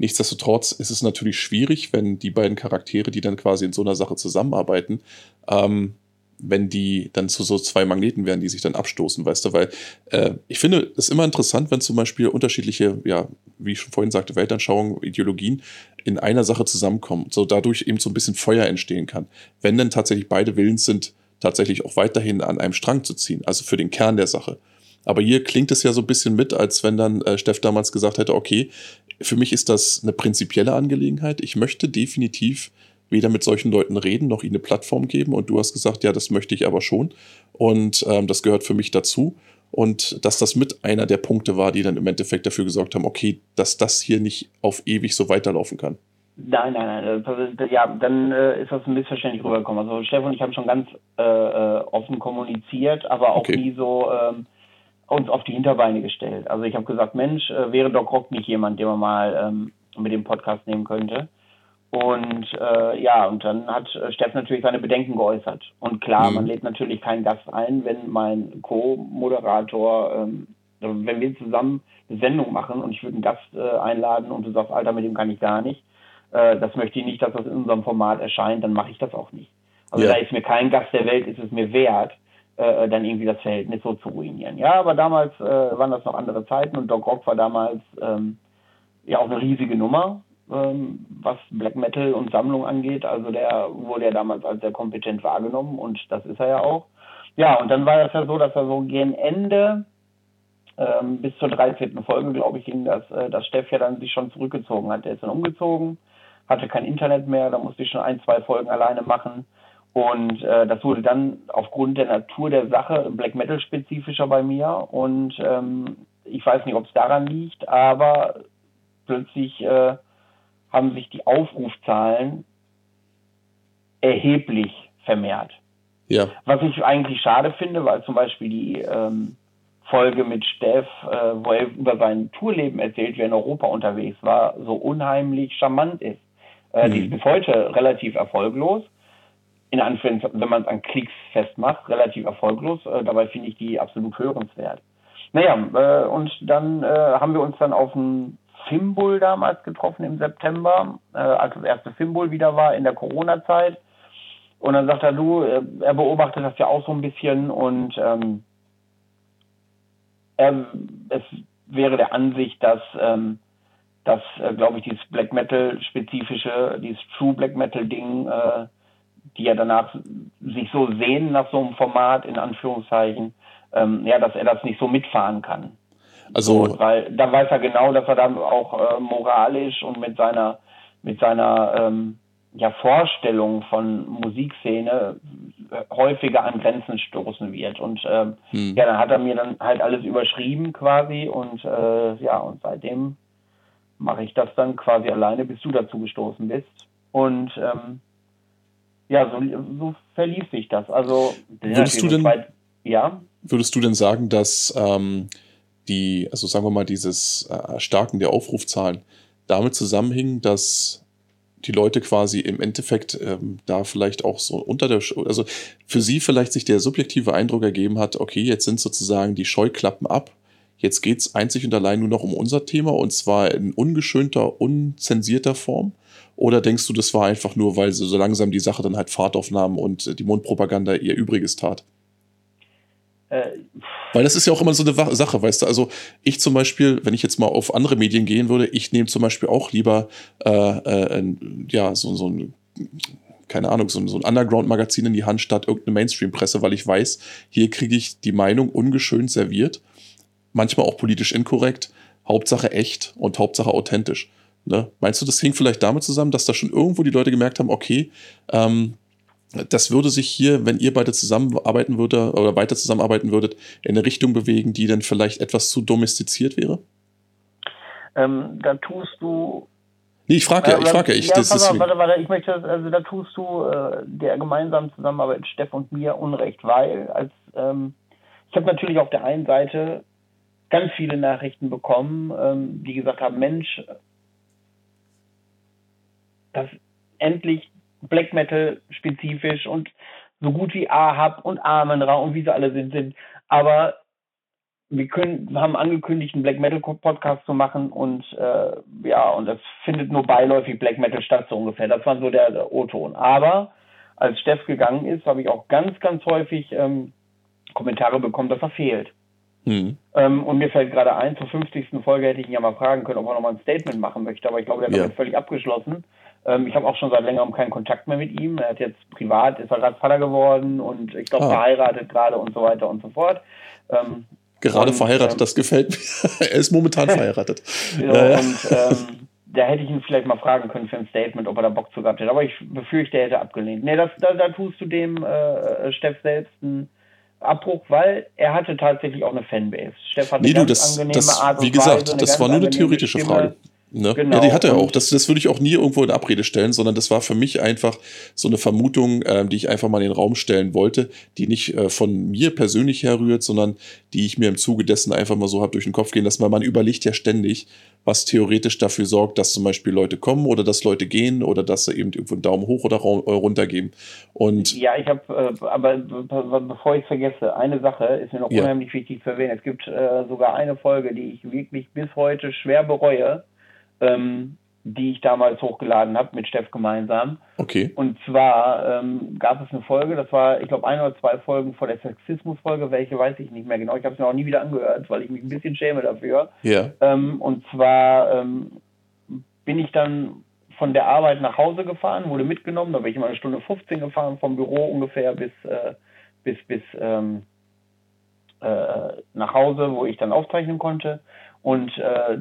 Nichtsdestotrotz ist es natürlich schwierig, wenn die beiden Charaktere, die dann quasi in so einer Sache zusammenarbeiten, ähm, wenn die dann zu so zwei Magneten werden, die sich dann abstoßen, weißt du, weil äh, ich finde es immer interessant, wenn zum Beispiel unterschiedliche, ja, wie ich schon vorhin sagte, Weltanschauungen, Ideologien in einer Sache zusammenkommen, so dadurch eben so ein bisschen Feuer entstehen kann. Wenn dann tatsächlich beide willens sind, tatsächlich auch weiterhin an einem Strang zu ziehen, also für den Kern der Sache. Aber hier klingt es ja so ein bisschen mit, als wenn dann äh, Steff damals gesagt hätte, okay, für mich ist das eine prinzipielle Angelegenheit. Ich möchte definitiv weder mit solchen Leuten reden, noch ihnen eine Plattform geben. Und du hast gesagt, ja, das möchte ich aber schon. Und ähm, das gehört für mich dazu. Und dass das mit einer der Punkte war, die dann im Endeffekt dafür gesorgt haben, okay, dass das hier nicht auf ewig so weiterlaufen kann. Nein, nein, nein. Ja, dann äh, ist das ein missverständlich rübergekommen. Also Stefan und ich haben schon ganz äh, äh offen kommuniziert, aber auch okay. nie so ähm, uns auf die Hinterbeine gestellt. Also ich habe gesagt, Mensch, äh, wäre Doc Rock nicht jemand, den man mal ähm, mit dem Podcast nehmen könnte. Und äh, ja, und dann hat äh, Steff natürlich seine Bedenken geäußert. Und klar, mhm. man lädt natürlich keinen Gast ein, wenn mein Co-Moderator, ähm, also wenn wir zusammen eine Sendung machen und ich würde einen Gast äh, einladen und du sagst, Alter, mit dem kann ich gar nicht, äh, das möchte ich nicht, dass das in unserem Format erscheint, dann mache ich das auch nicht. Also ja. da ist mir kein Gast der Welt, ist es mir wert, äh, dann irgendwie das Verhältnis so zu ruinieren. Ja, aber damals äh, waren das noch andere Zeiten und Doc Rock war damals ähm, ja auch eine riesige Nummer, ähm, was Black Metal und Sammlung angeht. Also der wurde ja damals als sehr kompetent wahrgenommen und das ist er ja auch. Ja, und dann war das ja so, dass er so gegen Ende ähm, bis zur 13. Folge, glaube ich, ging das, äh, dass Steff ja dann sich schon zurückgezogen hat. Der ist dann umgezogen, hatte kein Internet mehr, da musste ich schon ein, zwei Folgen alleine machen. Und äh, das wurde dann aufgrund der Natur der Sache Black Metal spezifischer bei mir. Und ähm, ich weiß nicht, ob es daran liegt, aber plötzlich äh, haben sich die Aufrufzahlen erheblich vermehrt. Ja. Was ich eigentlich schade finde, weil zum Beispiel die ähm, Folge mit Steff, äh, wo er über sein Tourleben erzählt, wie er in Europa unterwegs war, so unheimlich charmant ist. Äh, mhm. Die ist bis heute relativ erfolglos. In Anführungszeichen, wenn man es an Klicks festmacht, relativ erfolglos. Äh, dabei finde ich die absolut hörenswert. Naja, äh, und dann äh, haben wir uns dann auf dem Fimbul damals getroffen im September, äh, als das erste Fimbul wieder war in der Corona-Zeit. Und dann sagt er, du, äh, er beobachtet das ja auch so ein bisschen und ähm, er, es wäre der Ansicht, dass, ähm, dass äh, glaube ich, dieses Black Metal-spezifische, dieses True Black Metal-Ding, äh, die ja danach sich so sehen nach so einem Format, in Anführungszeichen, ähm, ja, dass er das nicht so mitfahren kann. Also, so, weil da weiß er genau, dass er dann auch äh, moralisch und mit seiner mit seiner ähm, ja, Vorstellung von Musikszene häufiger an Grenzen stoßen wird. Und ähm, hm. ja, dann hat er mir dann halt alles überschrieben quasi und äh, ja, und seitdem mache ich das dann quasi alleine, bis du dazu gestoßen bist. Und ähm, ja, so, so verlief sich das. Also würdest du denn, weit, ja? Würdest du denn sagen, dass ähm, die, also sagen wir mal, dieses äh, Erstarken der Aufrufzahlen damit zusammenhing, dass die Leute quasi im Endeffekt ähm, da vielleicht auch so unter der, also für sie vielleicht sich der subjektive Eindruck ergeben hat, okay, jetzt sind sozusagen die Scheuklappen ab. Jetzt geht es einzig und allein nur noch um unser Thema und zwar in ungeschönter, unzensierter Form. Oder denkst du, das war einfach nur, weil sie so langsam die Sache dann halt Fahrt aufnahmen und die Mundpropaganda ihr Übriges tat? Äh, Weil das ist ja auch immer so eine Sache, weißt du. Also ich zum Beispiel, wenn ich jetzt mal auf andere Medien gehen würde, ich nehme zum Beispiel auch lieber äh, äh, ja so, so ein keine Ahnung, so, so ein Underground-Magazin in die Hand statt irgendeine Mainstream-Presse, weil ich weiß, hier kriege ich die Meinung ungeschönt serviert, manchmal auch politisch inkorrekt, Hauptsache echt und Hauptsache authentisch. Ne? Meinst du, das hing vielleicht damit zusammen, dass da schon irgendwo die Leute gemerkt haben, okay, ähm, das würde sich hier, wenn ihr beide zusammenarbeiten würdet oder weiter zusammenarbeiten würdet, in eine Richtung bewegen, die dann vielleicht etwas zu domestiziert wäre? Ähm, da tust du. Nee, ich frage ja, ich frage ja. Ich, ja, das ist warte, warte, ich möchte, also da tust du äh, der gemeinsamen Zusammenarbeit Steff und mir Unrecht, weil als ähm, ich habe natürlich auf der einen Seite ganz viele Nachrichten bekommen, ähm, die gesagt haben, Mensch, das endlich Black Metal spezifisch und so gut wie Ahab und Amenra und wie sie alle sind, sind. Aber wir können, haben angekündigt, einen Black Metal Podcast zu machen und äh, ja, und das findet nur beiläufig Black Metal statt, so ungefähr. Das war so der, der O-Ton. Aber als Steff gegangen ist, habe ich auch ganz, ganz häufig ähm, Kommentare bekommen, dass er fehlt. Mhm. Ähm, und mir fällt gerade ein, zur 50. Folge hätte ich ihn ja mal fragen können, ob er nochmal ein Statement machen möchte, aber ich glaube, der hat ja. völlig abgeschlossen. Ähm, ich habe auch schon seit längerem keinen Kontakt mehr mit ihm. Er hat jetzt privat, ist er gerade Vater geworden und ich glaube ah. verheiratet gerade und so weiter und so fort. Ähm, gerade und, verheiratet, ähm, das gefällt mir. er ist momentan verheiratet. So, äh. Und ähm, da hätte ich ihn vielleicht mal fragen können für ein Statement, ob er da Bock zu gehabt hätte. Aber ich befürchte, er hätte abgelehnt. Nee, das, da, da tust du dem äh, Steff selbst einen Abbruch, weil er hatte tatsächlich auch eine Fanbase. Steff hat eine nee, ganz du, das, angenehme das, Art und Wie gesagt, Weise, das war nur eine theoretische Stimme. Frage. Ne? Genau. Ja, die hat er auch. Das, das würde ich auch nie irgendwo in Abrede stellen, sondern das war für mich einfach so eine Vermutung, ähm, die ich einfach mal in den Raum stellen wollte, die nicht äh, von mir persönlich herrührt, sondern die ich mir im Zuge dessen einfach mal so habe durch den Kopf gehen lassen, weil man überlegt ja ständig, was theoretisch dafür sorgt, dass zum Beispiel Leute kommen oder dass Leute gehen oder dass sie eben irgendwo einen Daumen hoch oder äh, runter geben. Und ja, ich habe, äh, aber bevor ich vergesse, eine Sache ist mir noch ja. unheimlich wichtig zu erwähnen. Es gibt äh, sogar eine Folge, die ich wirklich bis heute schwer bereue ähm, die ich damals hochgeladen habe mit Steff gemeinsam. Okay. Und zwar ähm, gab es eine Folge, das war, ich glaube, ein oder zwei Folgen vor der Sexismus-Folge, welche weiß ich nicht mehr genau. Ich habe es mir auch nie wieder angehört, weil ich mich ein bisschen schäme dafür. Ja. Ähm, und zwar ähm, bin ich dann von der Arbeit nach Hause gefahren, wurde mitgenommen, da bin ich immer eine Stunde 15 gefahren, vom Büro ungefähr bis, äh, bis, bis ähm, äh, nach Hause, wo ich dann aufzeichnen konnte. Und äh,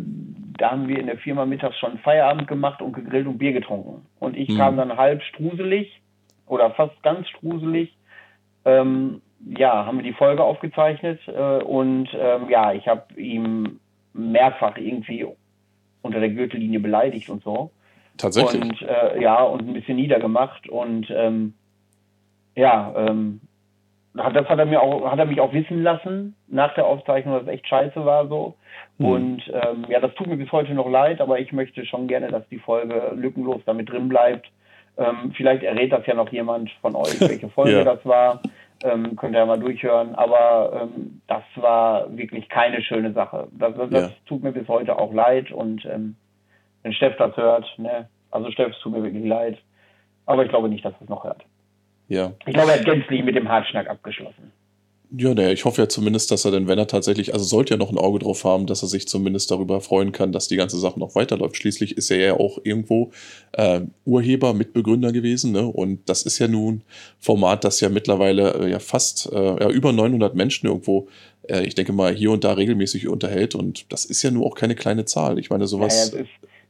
da haben wir in der Firma mittags schon Feierabend gemacht und gegrillt und Bier getrunken. Und ich mhm. kam dann halb struselig oder fast ganz struselig. Ähm, ja, haben wir die Folge aufgezeichnet äh, und ähm, ja, ich habe ihm mehrfach irgendwie unter der Gürtellinie beleidigt und so. Tatsächlich. Und äh, ja, und ein bisschen niedergemacht. Und ähm, ja, ähm, das hat er mir auch, hat er mich auch wissen lassen nach der Aufzeichnung, dass es echt scheiße war so. Mhm. Und ähm, ja, das tut mir bis heute noch leid, aber ich möchte schon gerne, dass die Folge lückenlos damit drin bleibt. Ähm, vielleicht errät das ja noch jemand von euch, welche Folge ja. das war. Ähm, könnt ihr ja mal durchhören. Aber ähm, das war wirklich keine schöne Sache. Das, das, das tut mir bis heute auch leid. Und ähm, wenn Steff das hört, ne, also Steff, es tut mir wirklich leid. Aber ich glaube nicht, dass es noch hört. Ja. Ich glaube, er hat gänzlich mit dem Hartschnack abgeschlossen. Ja, naja, ich hoffe ja zumindest, dass er denn, wenn er tatsächlich, also sollte ja noch ein Auge drauf haben, dass er sich zumindest darüber freuen kann, dass die ganze Sache noch weiterläuft. Schließlich ist er ja auch irgendwo äh, Urheber, Mitbegründer gewesen, ne? Und das ist ja nun Format, das ja mittlerweile äh, ja fast äh, ja, über 900 Menschen irgendwo, äh, ich denke mal, hier und da regelmäßig unterhält. Und das ist ja nun auch keine kleine Zahl. Ich meine, sowas. Ja,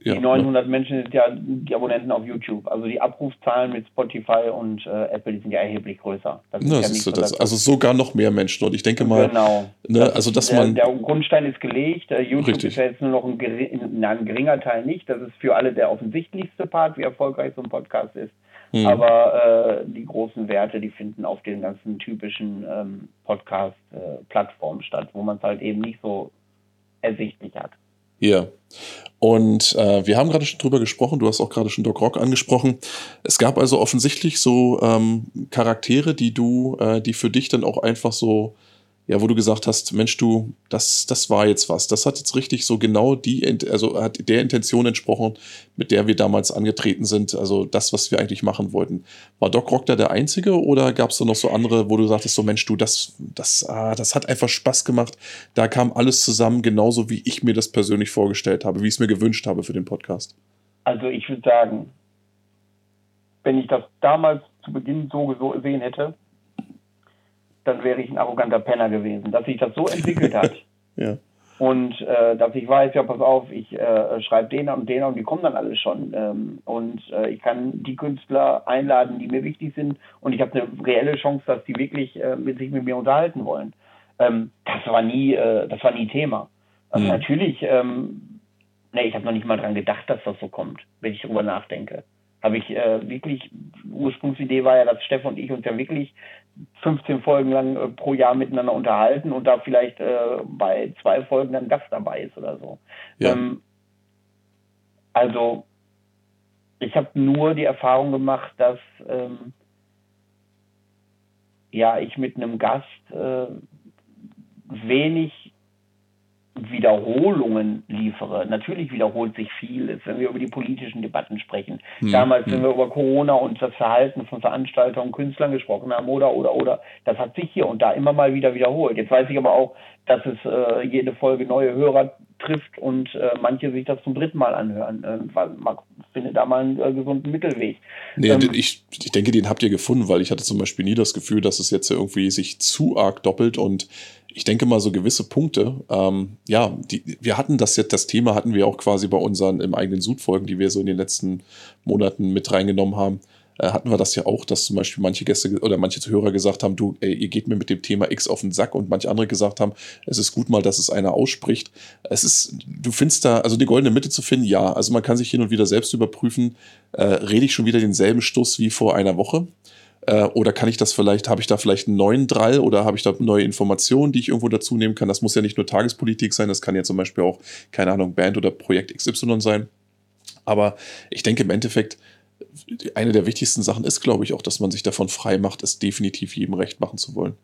ja, die 900 ne? Menschen sind ja die Abonnenten auf YouTube. Also die Abrufzahlen mit Spotify und äh, Apple, die sind ja erheblich größer. Das Na, ja so, das, also sogar noch mehr Menschen. Und ich denke mal, genau. ne, also dass der, man. Der Grundstein ist gelegt. Uh, YouTube richtig. ist ja jetzt nur noch ein, gering, ein geringer Teil nicht. Das ist für alle der offensichtlichste Part, wie erfolgreich so ein Podcast ist. Hm. Aber äh, die großen Werte, die finden auf den ganzen typischen ähm, Podcast-Plattformen äh, statt, wo man es halt eben nicht so ersichtlich hat. Ja. Und äh, wir haben gerade schon drüber gesprochen, du hast auch gerade schon Doc Rock angesprochen. Es gab also offensichtlich so ähm, Charaktere, die du, äh, die für dich dann auch einfach so ja, wo du gesagt hast, Mensch, du, das, das war jetzt was. Das hat jetzt richtig so genau die, also hat der Intention entsprochen, mit der wir damals angetreten sind. Also das, was wir eigentlich machen wollten. War Doc Rock da der Einzige oder gab es da noch so andere, wo du sagtest, so Mensch, du, das, das, ah, das hat einfach Spaß gemacht. Da kam alles zusammen, genauso wie ich mir das persönlich vorgestellt habe, wie ich es mir gewünscht habe für den Podcast. Also ich würde sagen, wenn ich das damals zu Beginn so gesehen hätte, dann wäre ich ein arroganter Penner gewesen. Dass sich das so entwickelt hat ja. und äh, dass ich weiß, ja, pass auf, ich äh, schreibe den und den und die kommen dann alle schon. Ähm, und äh, ich kann die Künstler einladen, die mir wichtig sind und ich habe eine reelle Chance, dass die wirklich äh, mit sich mit mir unterhalten wollen. Ähm, das war nie, äh, das war nie Thema. Also mhm. natürlich, ähm, nee, ich habe noch nicht mal dran gedacht, dass das so kommt, wenn ich darüber nachdenke habe ich äh, wirklich, Ursprungsidee war ja, dass Steff und ich uns ja wirklich 15 Folgen lang äh, pro Jahr miteinander unterhalten und da vielleicht äh, bei zwei Folgen dann Gast dabei ist oder so. Ja. Ähm, also ich habe nur die Erfahrung gemacht, dass ähm, ja ich mit einem Gast äh, wenig Wiederholungen liefere. Natürlich wiederholt sich vieles, wenn wir über die politischen Debatten sprechen. Hm. Damals, wenn hm. wir über Corona und das Verhalten von Veranstaltern und Künstlern gesprochen haben, oder, oder, oder, das hat sich hier und da immer mal wieder wiederholt. Jetzt weiß ich aber auch, dass es äh, jede Folge neue Hörer trifft und äh, manche sich das zum dritten Mal anhören. Äh, man findet da mal einen äh, gesunden Mittelweg. Nee, ähm, ich, ich denke, den habt ihr gefunden, weil ich hatte zum Beispiel nie das Gefühl, dass es jetzt irgendwie sich zu arg doppelt und ich denke mal so gewisse Punkte, ähm, ja, die, wir hatten das jetzt, das Thema hatten wir auch quasi bei unseren im eigenen Sud-Folgen, die wir so in den letzten Monaten mit reingenommen haben, hatten wir das ja auch, dass zum Beispiel manche Gäste oder manche Zuhörer gesagt haben, du, ey, ihr geht mir mit dem Thema X auf den Sack und manche andere gesagt haben, es ist gut mal, dass es einer ausspricht. Es ist, du findest da, also die goldene Mitte zu finden, ja. Also man kann sich hin und wieder selbst überprüfen, äh, rede ich schon wieder denselben Stuss wie vor einer Woche? Äh, oder kann ich das vielleicht, habe ich da vielleicht einen neuen Drall oder habe ich da neue Informationen, die ich irgendwo dazu nehmen kann? Das muss ja nicht nur Tagespolitik sein, das kann ja zum Beispiel auch, keine Ahnung, Band oder Projekt XY sein. Aber ich denke im Endeffekt, eine der wichtigsten Sachen ist, glaube ich, auch, dass man sich davon frei macht, es definitiv jedem recht machen zu wollen.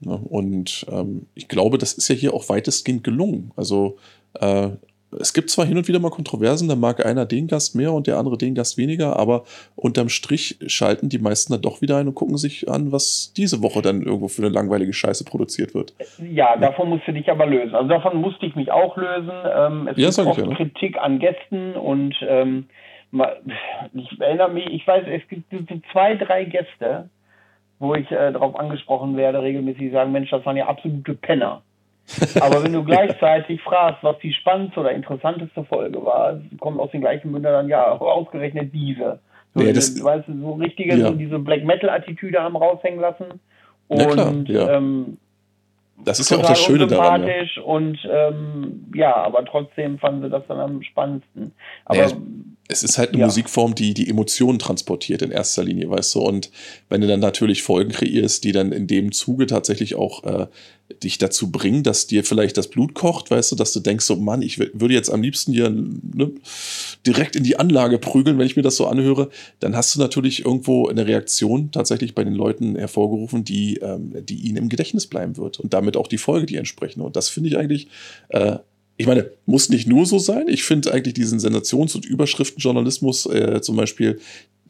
Ja, und ähm, ich glaube, das ist ja hier auch weitestgehend gelungen. Also äh, es gibt zwar hin und wieder mal Kontroversen, da mag einer den Gast mehr und der andere den Gast weniger, aber unterm Strich schalten die meisten dann doch wieder ein und gucken sich an, was diese Woche dann irgendwo für eine langweilige Scheiße produziert wird. Ja, davon musst du dich aber lösen. Also davon musste ich mich auch lösen. Ähm, es ja, gibt oft ja, ne? Kritik an Gästen und ähm, ich erinnere mich, ich weiß, es gibt so zwei, drei Gäste, wo ich äh, darauf angesprochen werde, regelmäßig sagen, Mensch, das waren ja absolute Penner. Aber wenn du gleichzeitig fragst, was die spannendste oder interessanteste Folge war, kommt aus den gleichen Mündern dann, ja, ausgerechnet diese. So, ja, das, weißt du, so richtige, ja. so diese Black Metal-Attitüde haben raushängen lassen. Und ja, klar, ja. Ähm, das ist ja auch das Schöne daran. Ja. Und ähm, ja, aber trotzdem fanden sie das dann am spannendsten. Aber naja, es ist halt eine ja. Musikform, die die Emotionen transportiert in erster Linie, weißt du. Und wenn du dann natürlich Folgen kreierst, die dann in dem Zuge tatsächlich auch äh, dich dazu bringen, dass dir vielleicht das Blut kocht, weißt du, dass du denkst, so Mann, ich würde jetzt am liebsten hier ne, direkt in die Anlage prügeln, wenn ich mir das so anhöre, dann hast du natürlich irgendwo eine Reaktion tatsächlich bei den Leuten hervorgerufen, die, ähm, die ihnen im Gedächtnis bleiben wird und damit auch die Folge, die entsprechende. Und das finde ich eigentlich äh, ich meine, muss nicht nur so sein. Ich finde eigentlich diesen Sensations- und Überschriftenjournalismus äh, zum Beispiel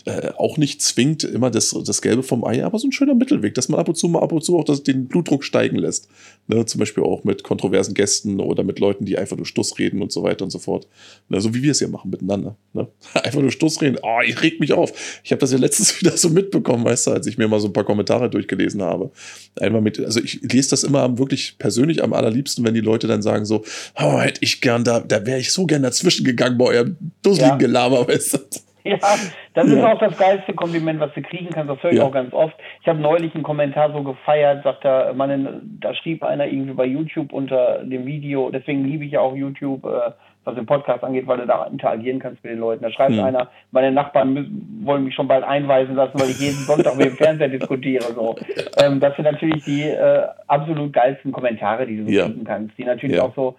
äh, auch nicht zwingt immer das, das Gelbe vom Ei, aber so ein schöner Mittelweg, dass man ab und zu mal ab und zu auch das, den Blutdruck steigen lässt. Ne, zum Beispiel auch mit kontroversen Gästen oder mit Leuten, die einfach nur Stuss reden und so weiter und so fort. Ne, so wie wir es ja machen miteinander. Ne? Einfach nur Stuss reden. Oh, ich reg mich auf. Ich habe das ja letztens wieder so mitbekommen, weißt du, als ich mir mal so ein paar Kommentare durchgelesen habe. Einmal mit, also ich lese das immer wirklich persönlich am allerliebsten, wenn die Leute dann sagen so, oh, hätte ich gern da, da wäre ich so gern dazwischen gegangen bei eurem dusseligen ja. Gelaber, weißt du. Ja, das ja. ist auch das geilste Kompliment, was du kriegen kannst. Das höre ich ja. auch ganz oft. Ich habe neulich einen Kommentar so gefeiert, sagt er, man, da schrieb einer irgendwie bei YouTube unter dem Video, deswegen liebe ich ja auch YouTube, äh, was den Podcast angeht, weil du da interagieren kannst mit den Leuten. Da schreibt mhm. einer, meine Nachbarn müssen, wollen mich schon bald einweisen lassen, weil ich jeden Sonntag mit dem Fernseher diskutiere. So. Ähm, das sind natürlich die äh, absolut geilsten Kommentare, die du ja. kriegen kannst, die natürlich auch so,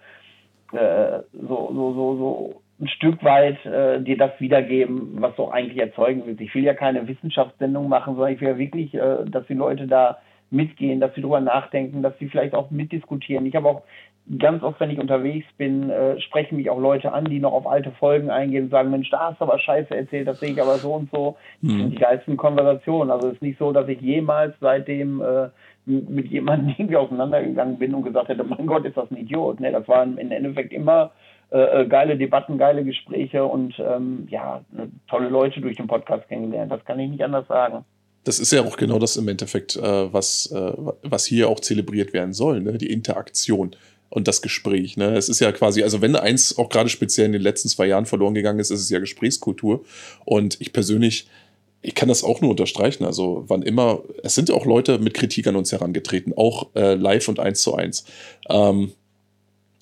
äh, so, so, so, so ein Stück weit äh, dir das wiedergeben, was du eigentlich erzeugen willst. Ich will ja keine Wissenschaftssendung machen, sondern ich will ja wirklich, äh, dass die Leute da mitgehen, dass sie drüber nachdenken, dass sie vielleicht auch mitdiskutieren. Ich habe auch ganz oft, wenn ich unterwegs bin, äh, sprechen mich auch Leute an, die noch auf alte Folgen eingehen und sagen, Mensch, da hast du aber Scheiße erzählt, das sehe ich aber so und so. Das sind mhm. die geilsten Konversationen. Also es ist nicht so, dass ich jemals seitdem äh, mit jemandem irgendwie auseinandergegangen bin und gesagt hätte, mein Gott, ist das ein Idiot. Ne, das waren im Endeffekt immer äh, äh, geile Debatten, geile Gespräche und ähm, ja, tolle Leute durch den Podcast kennengelernt. Das kann ich nicht anders sagen. Das ist ja auch genau das im Endeffekt, äh, was, äh, was hier auch zelebriert werden soll, ne? die Interaktion und das Gespräch. Ne? Es ist ja quasi, also wenn eins auch gerade speziell in den letzten zwei Jahren verloren gegangen ist, ist es ja Gesprächskultur. Und ich persönlich, ich kann das auch nur unterstreichen. Also wann immer, es sind ja auch Leute mit Kritik an uns herangetreten, auch äh, live und eins zu eins. Ähm,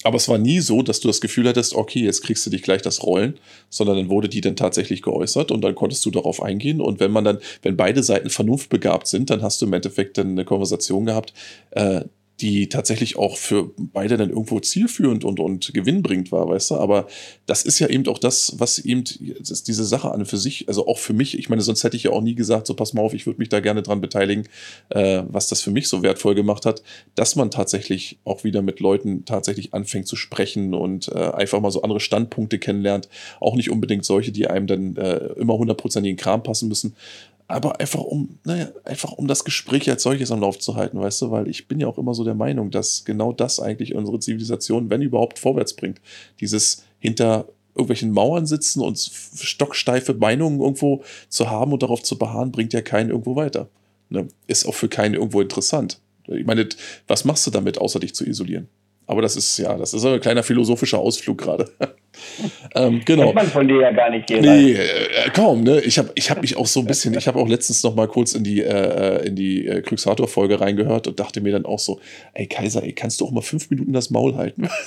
aber es war nie so, dass du das Gefühl hattest, okay, jetzt kriegst du dich gleich das Rollen, sondern dann wurde die dann tatsächlich geäußert und dann konntest du darauf eingehen. Und wenn man dann, wenn beide Seiten vernunftbegabt sind, dann hast du im Endeffekt dann eine Konversation gehabt, äh, die tatsächlich auch für beide dann irgendwo zielführend und, und gewinnbringend war, weißt du? Aber das ist ja eben auch das, was eben das diese Sache an für sich, also auch für mich, ich meine, sonst hätte ich ja auch nie gesagt, so pass mal auf, ich würde mich da gerne dran beteiligen, äh, was das für mich so wertvoll gemacht hat, dass man tatsächlich auch wieder mit Leuten tatsächlich anfängt zu sprechen und äh, einfach mal so andere Standpunkte kennenlernt. Auch nicht unbedingt solche, die einem dann äh, immer hundertprozentig in den Kram passen müssen, aber einfach um, naja, einfach um das Gespräch als solches am Lauf zu halten, weißt du, weil ich bin ja auch immer so der Meinung, dass genau das eigentlich unsere Zivilisation, wenn überhaupt, vorwärts bringt. Dieses hinter irgendwelchen Mauern sitzen und stocksteife Meinungen irgendwo zu haben und darauf zu beharren, bringt ja keinen irgendwo weiter. Ne? Ist auch für keinen irgendwo interessant. Ich meine, was machst du damit, außer dich zu isolieren? Aber das ist ja, das ist ein kleiner philosophischer Ausflug gerade. ähm, genau. Kennt man von dir ja gar nicht hier. Nee, äh, kaum, ne? Ich habe ich hab mich auch so ein bisschen, ich habe auch letztens noch mal kurz in die, äh, in die äh, Krüxator-Folge reingehört und dachte mir dann auch so, ey Kaiser, ey, kannst du auch mal fünf Minuten das Maul halten?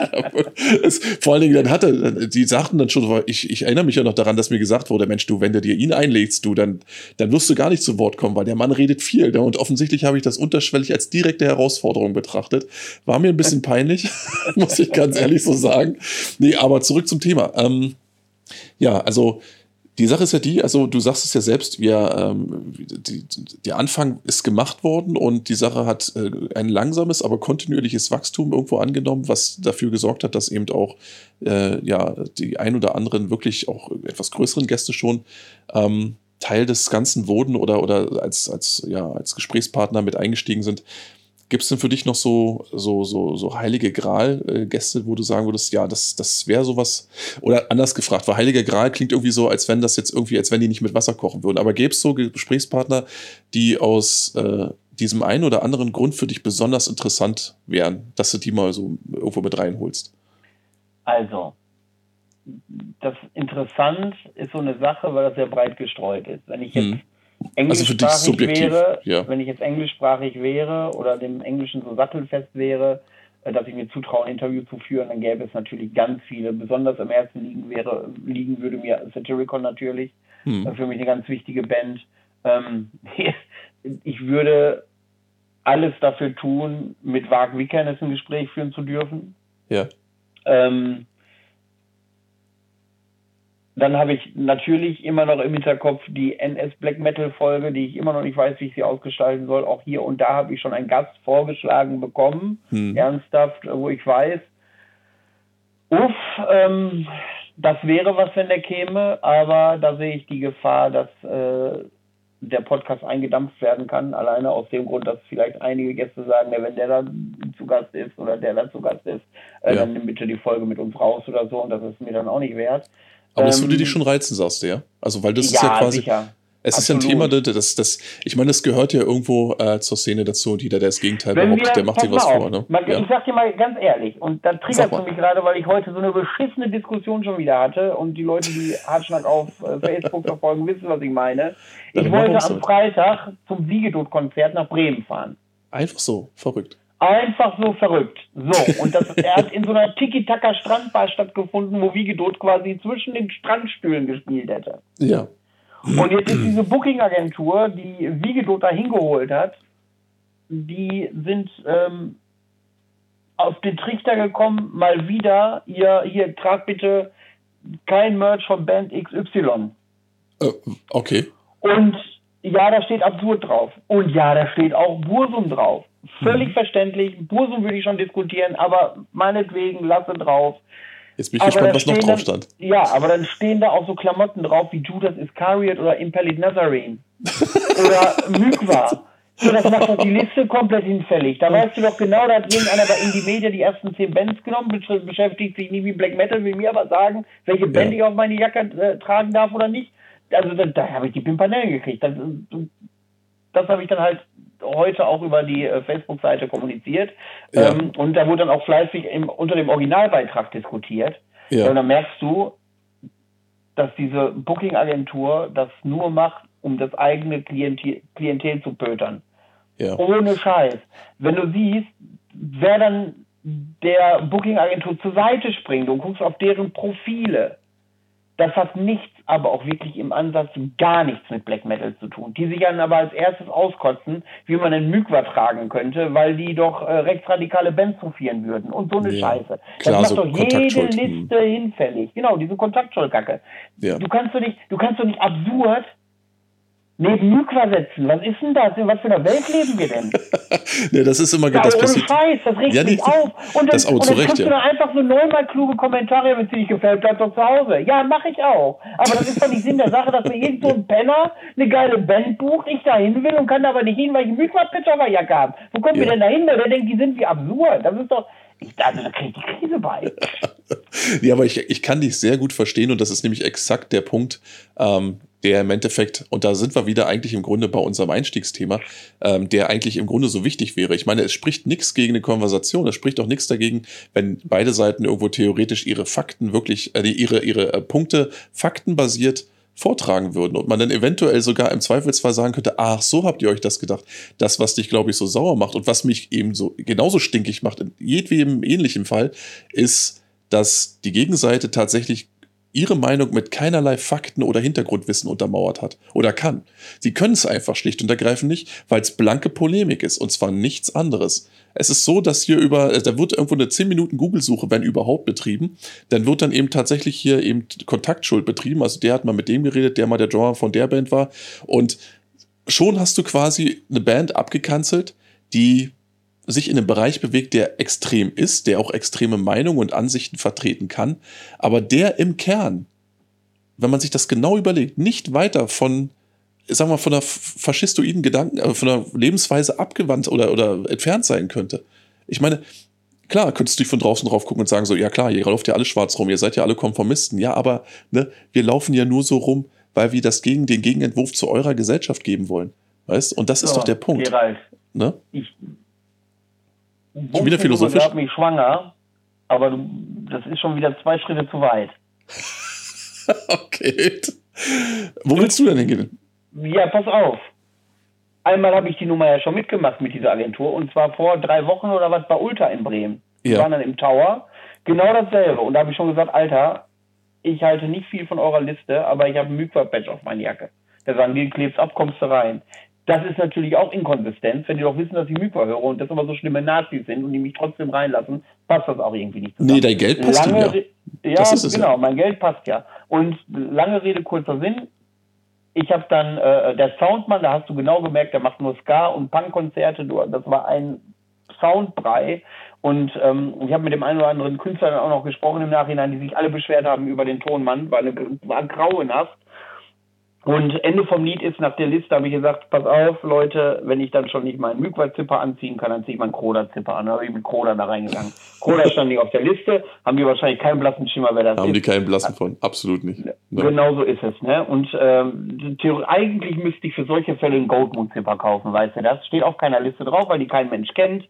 vor allen Dingen, dann hatte, die sagten dann schon, ich, ich erinnere mich ja noch daran, dass mir gesagt wurde, Mensch, du, wenn du dir ihn einlegst, du, dann, dann wirst du gar nicht zu Wort kommen, weil der Mann redet viel. Ne? Und offensichtlich habe ich das unterschwellig als direkte Herausforderung betrachtet. War mir ein bisschen peinlich, muss ich ganz ehrlich so sagen. Nee, aber zurück zum Thema. Ähm, ja, also die Sache ist ja die, also du sagst es ja selbst, wir, ähm, die, der Anfang ist gemacht worden und die Sache hat äh, ein langsames, aber kontinuierliches Wachstum irgendwo angenommen, was dafür gesorgt hat, dass eben auch äh, ja, die ein oder anderen wirklich auch etwas größeren Gäste schon ähm, Teil des Ganzen wurden oder, oder als, als, ja, als Gesprächspartner mit eingestiegen sind. Gibt es denn für dich noch so, so, so, so heilige Gral-Gäste, wo du sagen würdest, ja, das, das wäre sowas, oder anders gefragt, weil heiliger Gral klingt irgendwie so, als wenn das jetzt irgendwie, als wenn die nicht mit Wasser kochen würden. Aber gäbe es so Gesprächspartner, die aus äh, diesem einen oder anderen Grund für dich besonders interessant wären, dass du die mal so irgendwo mit reinholst? Also, das interessant ist so eine Sache, weil das sehr breit gestreut ist. Wenn ich jetzt hm englischsprachig also wäre, ja. wenn ich jetzt englischsprachig wäre oder dem Englischen so sattelfest wäre, äh, dass ich mir zutraue, ein Interview zu führen, dann gäbe es natürlich ganz viele. Besonders am Herzen liegen, wäre, liegen würde mir Satyricon natürlich. Hm. Für mich eine ganz wichtige Band. Ähm, ich würde alles dafür tun, mit Wag Wickernes ein Gespräch führen zu dürfen. Ja. Ähm, dann habe ich natürlich immer noch im Hinterkopf die NS Black Metal Folge, die ich immer noch nicht weiß, wie ich sie ausgestalten soll. Auch hier und da habe ich schon einen Gast vorgeschlagen bekommen, hm. ernsthaft, wo ich weiß, uff, ähm, das wäre was, wenn der käme, aber da sehe ich die Gefahr, dass äh, der Podcast eingedampft werden kann, alleine aus dem Grund, dass vielleicht einige Gäste sagen, ja, wenn der da zu Gast ist oder der da zu Gast ist, äh, ja. dann nimm bitte die Folge mit uns raus oder so und das ist mir dann auch nicht wert. Aber es würde dich ähm, schon reizen, sagst du ja? Also, weil das ja, ist ja quasi. Sicher. Es Absolut. ist ja ein Thema, das, das, ich meine, das gehört ja irgendwo äh, zur Szene dazu und jeder, der das Gegenteil Wenn behauptet, der macht dir was vor. Ne? Man, ja. Ich sag dir mal ganz ehrlich, und da triggert es mich gerade, weil ich heute so eine beschissene Diskussion schon wieder hatte und die Leute, die Hartschnack auf äh, Facebook verfolgen, wissen, was ich meine. Ich Dann wollte am Freitag zum Wiegedot-Konzert nach Bremen fahren. Einfach so, verrückt. Einfach so verrückt. So, und das er hat in so einer Tiki-Taka Strandbar stattgefunden, wo Wiegedot quasi zwischen den Strandstühlen gespielt hätte. Ja. Und jetzt ist diese Booking-Agentur, die Wiegedot da hingeholt hat, die sind ähm, auf den Trichter gekommen, mal wieder, ihr, hier, tragt bitte kein Merch von Band XY. Äh, okay. Und ja, da steht absurd drauf. Und ja, da steht auch Bursum drauf. Völlig mhm. verständlich. Bursum würde ich schon diskutieren, aber meinetwegen lasse drauf. Jetzt bin ich aber gespannt, was noch drauf stand. Dann, ja, aber dann stehen da auch so Klamotten drauf wie Judas Iscariot oder Impelled Nazarene. oder Mykwa. So, das macht doch die Liste komplett hinfällig. Da weißt du doch genau, da hat irgendeiner bei Indie Media die ersten zehn Bands genommen, beschäftigt sich nie wie Black Metal, will mir aber sagen, welche Band ja. ich auf meine Jacke äh, tragen darf oder nicht. Also da, da habe ich die Pimpanellen gekriegt. Das, das habe ich dann halt heute auch über die äh, Facebook-Seite kommuniziert. Ja. Ähm, und da wurde dann auch fleißig im, unter dem Originalbeitrag diskutiert. Ja. Und dann merkst du, dass diese Booking-Agentur das nur macht, um das eigene Klientel, Klientel zu pötern. Ja. Ohne Scheiß. Wenn du siehst, wer dann der Booking-Agentur zur Seite springt und guckst auf deren Profile, das hat nichts, aber auch wirklich im Ansatz gar nichts mit Black Metal zu tun. Die sich dann aber als erstes auskotzen, wie man einen Mykwa tragen könnte, weil die doch äh, rechtsradikale Bands hofieren würden und so eine ja, Scheiße. Klar, das macht so doch jede Liste hinfällig. Genau, diese Kontaktschollkacke. Ja. Du kannst doch nicht, du kannst doch nicht absurd neben Mykwa setzen. Was ist denn das? In was für einer Welt leben wir denn? ne, das ist immer ja, das passiert. Scheiß, das regt ja, mich auf. Und dann, das auch und dann kriegst ja. du dann einfach so neunmal kluge Kommentare, wenn es dir nicht gefällt, bleib doch zu Hause. Ja, mache ich auch. Aber das ist doch nicht Sinn der Sache, dass mir irgend so ein Penner eine geile Band bucht, ich da hin will und kann da aber nicht hin, weil ich einen Mykwa-Pitch auf der Jacke habe. Wo kommen ja. wir denn da hin? Der denkt, die sind wie absurd. Das ist doch... Ich, also, da kriege ich die Krise bei. ja, aber ich, ich kann dich sehr gut verstehen und das ist nämlich exakt der Punkt, ähm, der im Endeffekt, und da sind wir wieder eigentlich im Grunde bei unserem Einstiegsthema, ähm, der eigentlich im Grunde so wichtig wäre. Ich meine, es spricht nichts gegen eine Konversation, es spricht auch nichts dagegen, wenn beide Seiten irgendwo theoretisch ihre Fakten wirklich, äh, ihre, ihre äh, Punkte faktenbasiert vortragen würden und man dann eventuell sogar im Zweifelsfall sagen könnte, ach, so habt ihr euch das gedacht. Das, was dich, glaube ich, so sauer macht und was mich eben so genauso stinkig macht, in jedem ähnlichen Fall, ist, dass die Gegenseite tatsächlich ihre Meinung mit keinerlei Fakten oder Hintergrundwissen untermauert hat oder kann. Sie können es einfach schlicht und ergreifend nicht, weil es blanke Polemik ist und zwar nichts anderes. Es ist so, dass hier über, äh, da wird irgendwo eine 10 Minuten Google-Suche, wenn überhaupt, betrieben. Dann wird dann eben tatsächlich hier eben Kontaktschuld betrieben. Also der hat mal mit dem geredet, der mal der Drummer von der Band war. Und schon hast du quasi eine Band abgekanzelt, die sich in einem Bereich bewegt, der extrem ist, der auch extreme Meinungen und Ansichten vertreten kann, aber der im Kern, wenn man sich das genau überlegt, nicht weiter von, sagen wir mal, von einer faschistoiden Gedanken, äh, von einer Lebensweise abgewandt oder, oder entfernt sein könnte. Ich meine, klar, könntest du dich von draußen drauf gucken und sagen so, ja klar, ihr lauft ja alle schwarz rum, ihr seid ja alle Konformisten. Ja, aber ne, wir laufen ja nur so rum, weil wir das gegen den Gegenentwurf zu eurer Gesellschaft geben wollen. Weißt? Und das ist doch der Punkt. Gerald, ne? ich Schon wieder philosophisch? Ich mich schwanger, aber du, das ist schon wieder zwei Schritte zu weit. okay. Wo willst du denn hingehen? Ja, pass auf. Einmal habe ich die Nummer ja schon mitgemacht mit dieser Agentur und zwar vor drei Wochen oder was bei Ulta in Bremen. Ja. waren dann im Tower. Genau dasselbe. Und da habe ich schon gesagt, Alter, ich halte nicht viel von eurer Liste, aber ich habe ein Mykwa-Badge auf meiner Jacke. Da sagen die, klebst ab, kommst du rein. Das ist natürlich auch inkonsistent, wenn die doch wissen, dass ich Mykwa höre und das aber so schlimme Nazis sind und die mich trotzdem reinlassen, passt das auch irgendwie nicht zusammen. Nee, dein Geld passt lange, ja. Ja, genau, ja. mein Geld passt ja. Und lange Rede, kurzer Sinn, ich habe dann, äh, der Soundmann, da hast du genau gemerkt, der macht nur Ska- und Punkkonzerte, das war ein Soundbrei. Und ähm, ich habe mit dem einen oder anderen Künstler dann auch noch gesprochen im Nachhinein, die sich alle beschwert haben über den Tonmann, weil er war grauenhaft. Und Ende vom Lied ist nach der Liste, habe ich gesagt, pass auf, Leute, wenn ich dann schon nicht meinen Mykwa-Zipper anziehen kann, dann ziehe ich meinen Kroder-Zipper an. Da habe ich mit Kroder da reingegangen. Kroder stand nicht auf der Liste, haben die wahrscheinlich keinen blassen Schimmer, wer das haben ist. Haben die keinen blassen von, absolut nicht. Ne. Genau so ist es. Ne? Und ähm, eigentlich müsste ich für solche Fälle einen Goldmoon-Zipper kaufen, weißt du. Das steht auf keiner Liste drauf, weil die kein Mensch kennt.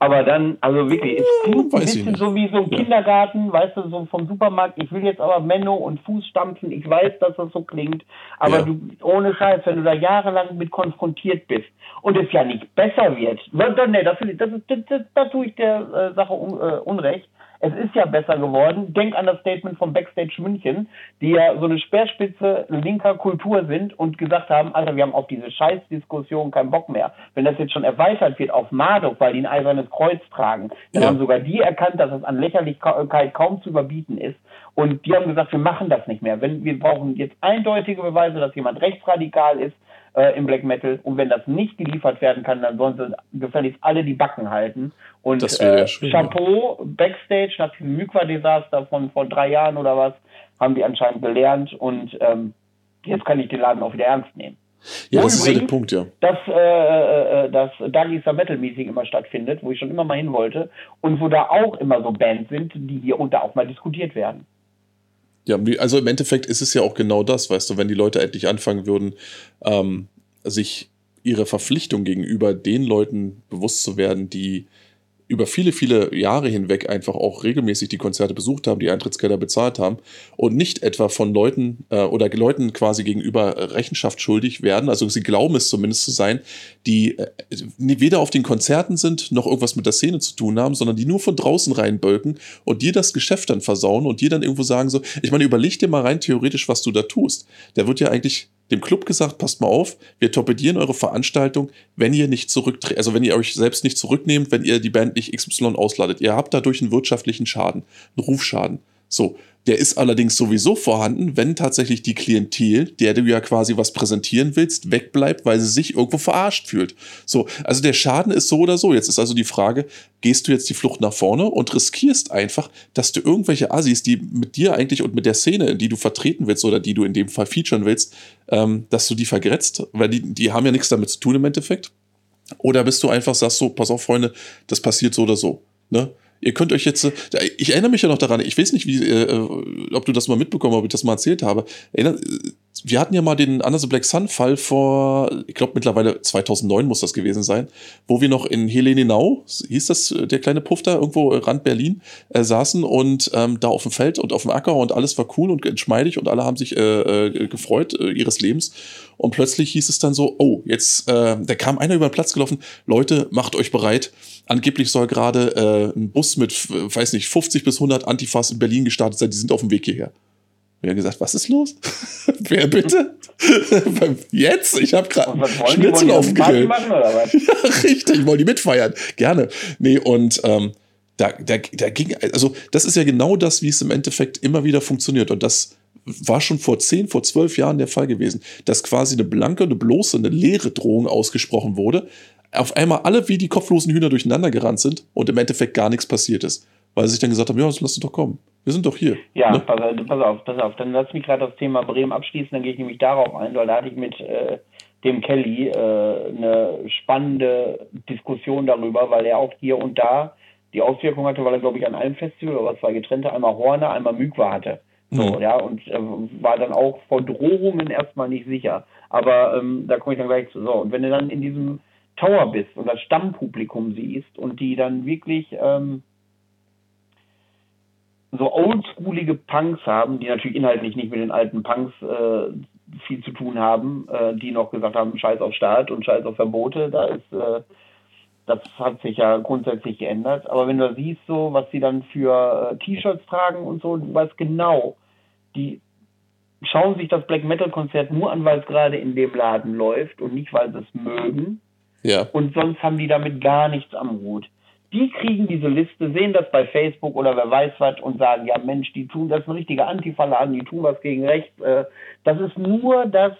Aber dann, also wirklich, es klingt ein bisschen so wie so ein ja. Kindergarten, weißt du, so vom Supermarkt. Ich will jetzt aber Menno und Fuß stampfen. Ich weiß, dass das so klingt. Aber ja. du, ohne Scheiß, wenn du da jahrelang mit konfrontiert bist und es ja nicht besser wird, dann, nee, das, das, das, das, da tue ich der äh, Sache un, äh, Unrecht es ist ja besser geworden. Denk an das Statement von Backstage München, die ja so eine Speerspitze linker Kultur sind und gesagt haben, Alter, wir haben auf diese Scheißdiskussion keinen Bock mehr. Wenn das jetzt schon erweitert wird auf Marduk, weil die ein eisernes Kreuz tragen, dann ja. haben sogar die erkannt, dass es an Lächerlichkeit kaum zu überbieten ist. Und die haben gesagt, wir machen das nicht mehr. Wenn, wir brauchen jetzt eindeutige Beweise, dass jemand rechtsradikal ist, äh, im Black Metal. Und wenn das nicht geliefert werden kann, dann sollen sie gefälligst alle die Backen halten. Und das äh, schön, Chapeau. Backstage nach diesem Mykwa-Desaster von vor drei Jahren oder was, haben die anscheinend gelernt und ähm, jetzt kann ich den Laden auch wieder ernst nehmen. Ja, das ist ja der Punkt, ja. Dass äh, äh das Dagisa Metal Meeting immer stattfindet, wo ich schon immer mal hin wollte und wo da auch immer so Bands sind, die hier und da auch mal diskutiert werden. Ja, also im Endeffekt ist es ja auch genau das, weißt du, wenn die Leute endlich anfangen würden, ähm, sich ihre Verpflichtung gegenüber den Leuten bewusst zu werden, die über viele, viele Jahre hinweg einfach auch regelmäßig die Konzerte besucht haben, die Eintrittsgelder bezahlt haben und nicht etwa von Leuten äh, oder Leuten quasi gegenüber Rechenschaft schuldig werden, also sie glauben es zumindest zu sein, die äh, weder auf den Konzerten sind, noch irgendwas mit der Szene zu tun haben, sondern die nur von draußen reinbölken und dir das Geschäft dann versauen und dir dann irgendwo sagen so, ich meine, überleg dir mal rein theoretisch, was du da tust. Der wird ja eigentlich dem Club gesagt, passt mal auf, wir torpedieren eure Veranstaltung, wenn ihr nicht zurücktretet, also wenn ihr euch selbst nicht zurücknehmt, wenn ihr die Band nicht XY ausladet. Ihr habt dadurch einen wirtschaftlichen Schaden, einen Rufschaden. So, der ist allerdings sowieso vorhanden, wenn tatsächlich die Klientel, der du ja quasi was präsentieren willst, wegbleibt, weil sie sich irgendwo verarscht fühlt. So, also der Schaden ist so oder so. Jetzt ist also die Frage, gehst du jetzt die Flucht nach vorne und riskierst einfach, dass du irgendwelche Assis, die mit dir eigentlich und mit der Szene, die du vertreten willst oder die du in dem Fall featuren willst, ähm, dass du die vergrätzt, weil die, die haben ja nichts damit zu tun im Endeffekt. Oder bist du einfach, sagst so, pass auf, Freunde, das passiert so oder so. Ne? Ihr könnt euch jetzt, ich erinnere mich ja noch daran, ich weiß nicht, wie, äh, ob du das mal mitbekommen, ob ich das mal erzählt habe. Erinnert, wir hatten ja mal den Under the Black Sun Fall vor, ich glaube mittlerweile 2009 muss das gewesen sein, wo wir noch in Helenenau, hieß das der kleine Puff da, irgendwo Rand Berlin, äh, saßen und ähm, da auf dem Feld und auf dem Acker und alles war cool und entschmeidig und alle haben sich äh, äh, gefreut äh, ihres Lebens. Und plötzlich hieß es dann so, oh, jetzt, äh, da kam einer über den Platz gelaufen, Leute, macht euch bereit. Angeblich soll gerade äh, ein Bus mit, weiß nicht, 50 bis 100 Antifas in Berlin gestartet sein, die sind auf dem Weg hierher. Wir haben gesagt, was ist los? Wer bitte? Jetzt? Ich habe gerade Schnitzel aufgegrillt. ja, richtig, wollen die mitfeiern. Gerne. Nee, und ähm, da, da, da ging, also das ist ja genau das, wie es im Endeffekt immer wieder funktioniert. Und das war schon vor zehn, vor zwölf Jahren der Fall gewesen, dass quasi eine blanke, eine bloße, eine leere Drohung ausgesprochen wurde. Auf einmal alle wie die kopflosen Hühner durcheinander gerannt sind und im Endeffekt gar nichts passiert ist. Weil sie sich dann gesagt haben, ja, lass uns doch kommen. Wir sind doch hier. Ja, ne? pass, pass, auf, pass auf. Dann lass mich gerade das Thema Bremen abschließen, dann gehe ich nämlich darauf ein, weil da hatte ich mit äh, dem Kelly äh, eine spannende Diskussion darüber, weil er auch hier und da die Auswirkung hatte, weil er, glaube ich, an einem Festival oder zwei getrennte, einmal Horne, einmal Mykwa hatte. So, mhm. ja, und äh, war dann auch vor Drohungen erstmal nicht sicher. Aber ähm, da komme ich dann gleich zu. So, und wenn du dann in diesem Tower bist und das Stammpublikum siehst und die dann wirklich ähm, so oldschoolige Punks haben, die natürlich inhaltlich nicht mit den alten Punks äh, viel zu tun haben, äh, die noch gesagt haben, scheiß auf Staat und scheiß auf Verbote, da ist, äh, Das hat sich ja grundsätzlich geändert. Aber wenn du siehst, so, was sie dann für äh, T-Shirts tragen und so, du weißt genau, die schauen sich das Black Metal Konzert nur an, weil es gerade in dem Laden läuft und nicht, weil sie es mögen. Ja. Und sonst haben die damit gar nichts am Hut. Die kriegen diese Liste, sehen das bei Facebook oder wer weiß was und sagen, ja Mensch, die tun, das ist ein richtiger Antifa-Laden, die tun was gegen rechts. Äh, das ist nur das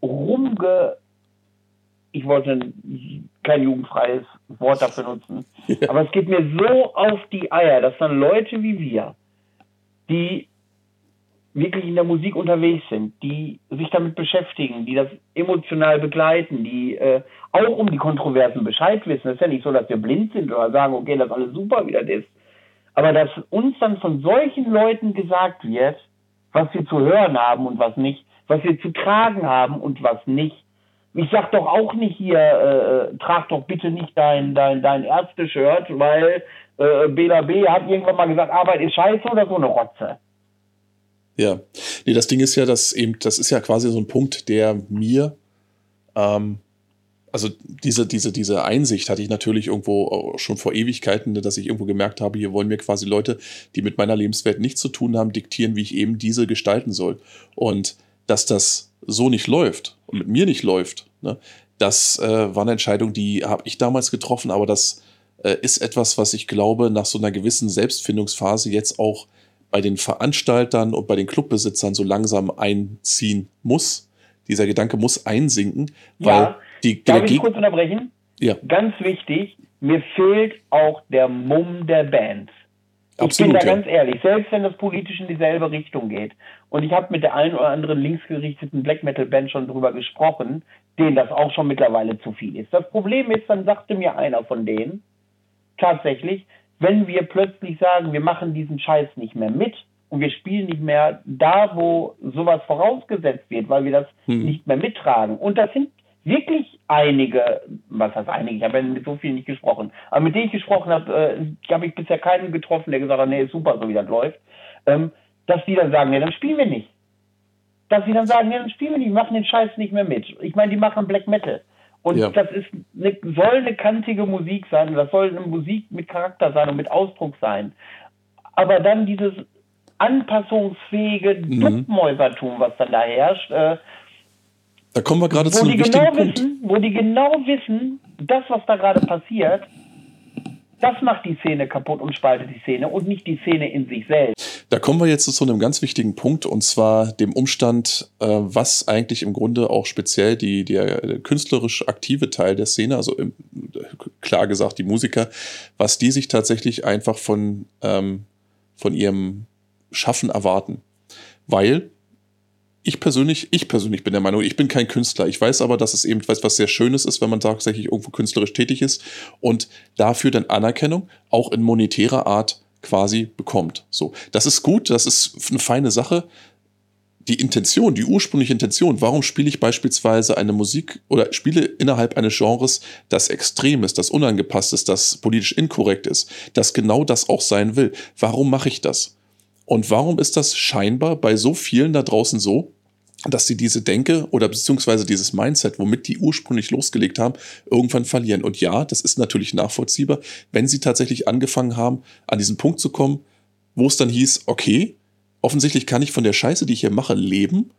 rumge... Ich wollte kein jugendfreies Wort dafür nutzen. Ja. Aber es geht mir so auf die Eier, dass dann Leute wie wir, die wirklich in der Musik unterwegs sind, die sich damit beschäftigen, die das emotional begleiten, die äh, auch um die Kontroversen Bescheid wissen. Es ist ja nicht so, dass wir blind sind oder sagen, okay, das ist alles super, wie das ist. Aber dass uns dann von solchen Leuten gesagt wird, was wir zu hören haben und was nicht, was wir zu tragen haben und was nicht. Ich sag doch auch nicht hier, äh, äh trag doch bitte nicht dein, dein, dein Ärzte-Shirt, weil äh, Bela B. hat irgendwann mal gesagt, Arbeit ist scheiße oder so eine Rotze. Ja, nee, das Ding ist ja, dass eben, das ist ja quasi so ein Punkt, der mir, ähm, also diese, diese, diese Einsicht hatte ich natürlich irgendwo schon vor Ewigkeiten, dass ich irgendwo gemerkt habe, hier wollen mir quasi Leute, die mit meiner Lebenswelt nichts zu tun haben, diktieren, wie ich eben diese gestalten soll. Und dass das so nicht läuft und mit mir nicht läuft, ne, das äh, war eine Entscheidung, die habe ich damals getroffen, aber das äh, ist etwas, was ich glaube, nach so einer gewissen Selbstfindungsphase jetzt auch bei den Veranstaltern und bei den Clubbesitzern so langsam einziehen muss. Dieser Gedanke muss einsinken, weil ja, die Darf ich kurz unterbrechen? Ja. Ganz wichtig, mir fehlt auch der Mumm der Bands. Ich Absolut, bin da ja. ganz ehrlich, selbst wenn das politisch in dieselbe Richtung geht. Und ich habe mit der einen oder anderen linksgerichteten Black Metal Band schon drüber gesprochen, denen das auch schon mittlerweile zu viel ist. Das Problem ist, dann sagte mir einer von denen, tatsächlich, wenn wir plötzlich sagen, wir machen diesen Scheiß nicht mehr mit und wir spielen nicht mehr da, wo sowas vorausgesetzt wird, weil wir das hm. nicht mehr mittragen. Und das sind wirklich einige, was heißt einige, ich habe ja mit so vielen nicht gesprochen, aber mit denen ich gesprochen habe, äh, habe ich bisher keinen getroffen, der gesagt hat, nee, ist super, so wie das läuft, ähm, dass die dann sagen, nee, dann spielen wir nicht. Dass sie dann sagen, nee, dann spielen wir nicht, machen den Scheiß nicht mehr mit. Ich meine, die machen Black Metal. Und ja. das ist eine, soll eine kantige Musik sein, das soll eine Musik mit Charakter sein und mit Ausdruck sein. Aber dann dieses anpassungsfähige mhm. Duckmäusertum, was dann da herrscht, äh, da kommen wir gerade zu einem wichtigen genau Punkt. Wissen, wo die genau wissen, das, was da gerade passiert, das macht die Szene kaputt und spaltet die Szene und nicht die Szene in sich selbst. Da kommen wir jetzt zu einem ganz wichtigen Punkt und zwar dem Umstand, äh, was eigentlich im Grunde auch speziell die, der künstlerisch aktive Teil der Szene, also klar gesagt die Musiker, was die sich tatsächlich einfach von, ähm, von ihrem Schaffen erwarten. Weil ich persönlich, ich persönlich bin der Meinung, ich bin kein Künstler. Ich weiß aber, dass es eben was, was sehr Schönes ist, wenn man tatsächlich irgendwo künstlerisch tätig ist und dafür dann Anerkennung auch in monetärer Art quasi bekommt. So, das ist gut, das ist eine feine Sache. Die Intention, die ursprüngliche Intention, warum spiele ich beispielsweise eine Musik oder spiele innerhalb eines Genres, das extrem ist, das unangepasst ist, das politisch inkorrekt ist, das genau das auch sein will? Warum mache ich das? Und warum ist das scheinbar bei so vielen da draußen so, dass sie diese Denke oder beziehungsweise dieses Mindset, womit die ursprünglich losgelegt haben, irgendwann verlieren. Und ja, das ist natürlich nachvollziehbar, wenn sie tatsächlich angefangen haben, an diesen Punkt zu kommen, wo es dann hieß, okay, offensichtlich kann ich von der Scheiße, die ich hier mache, leben.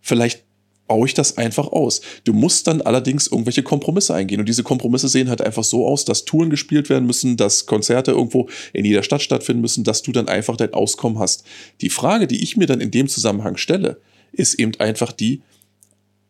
Vielleicht baue ich das einfach aus. Du musst dann allerdings irgendwelche Kompromisse eingehen. Und diese Kompromisse sehen halt einfach so aus, dass Touren gespielt werden müssen, dass Konzerte irgendwo in jeder Stadt stattfinden müssen, dass du dann einfach dein Auskommen hast. Die Frage, die ich mir dann in dem Zusammenhang stelle, ist eben einfach die,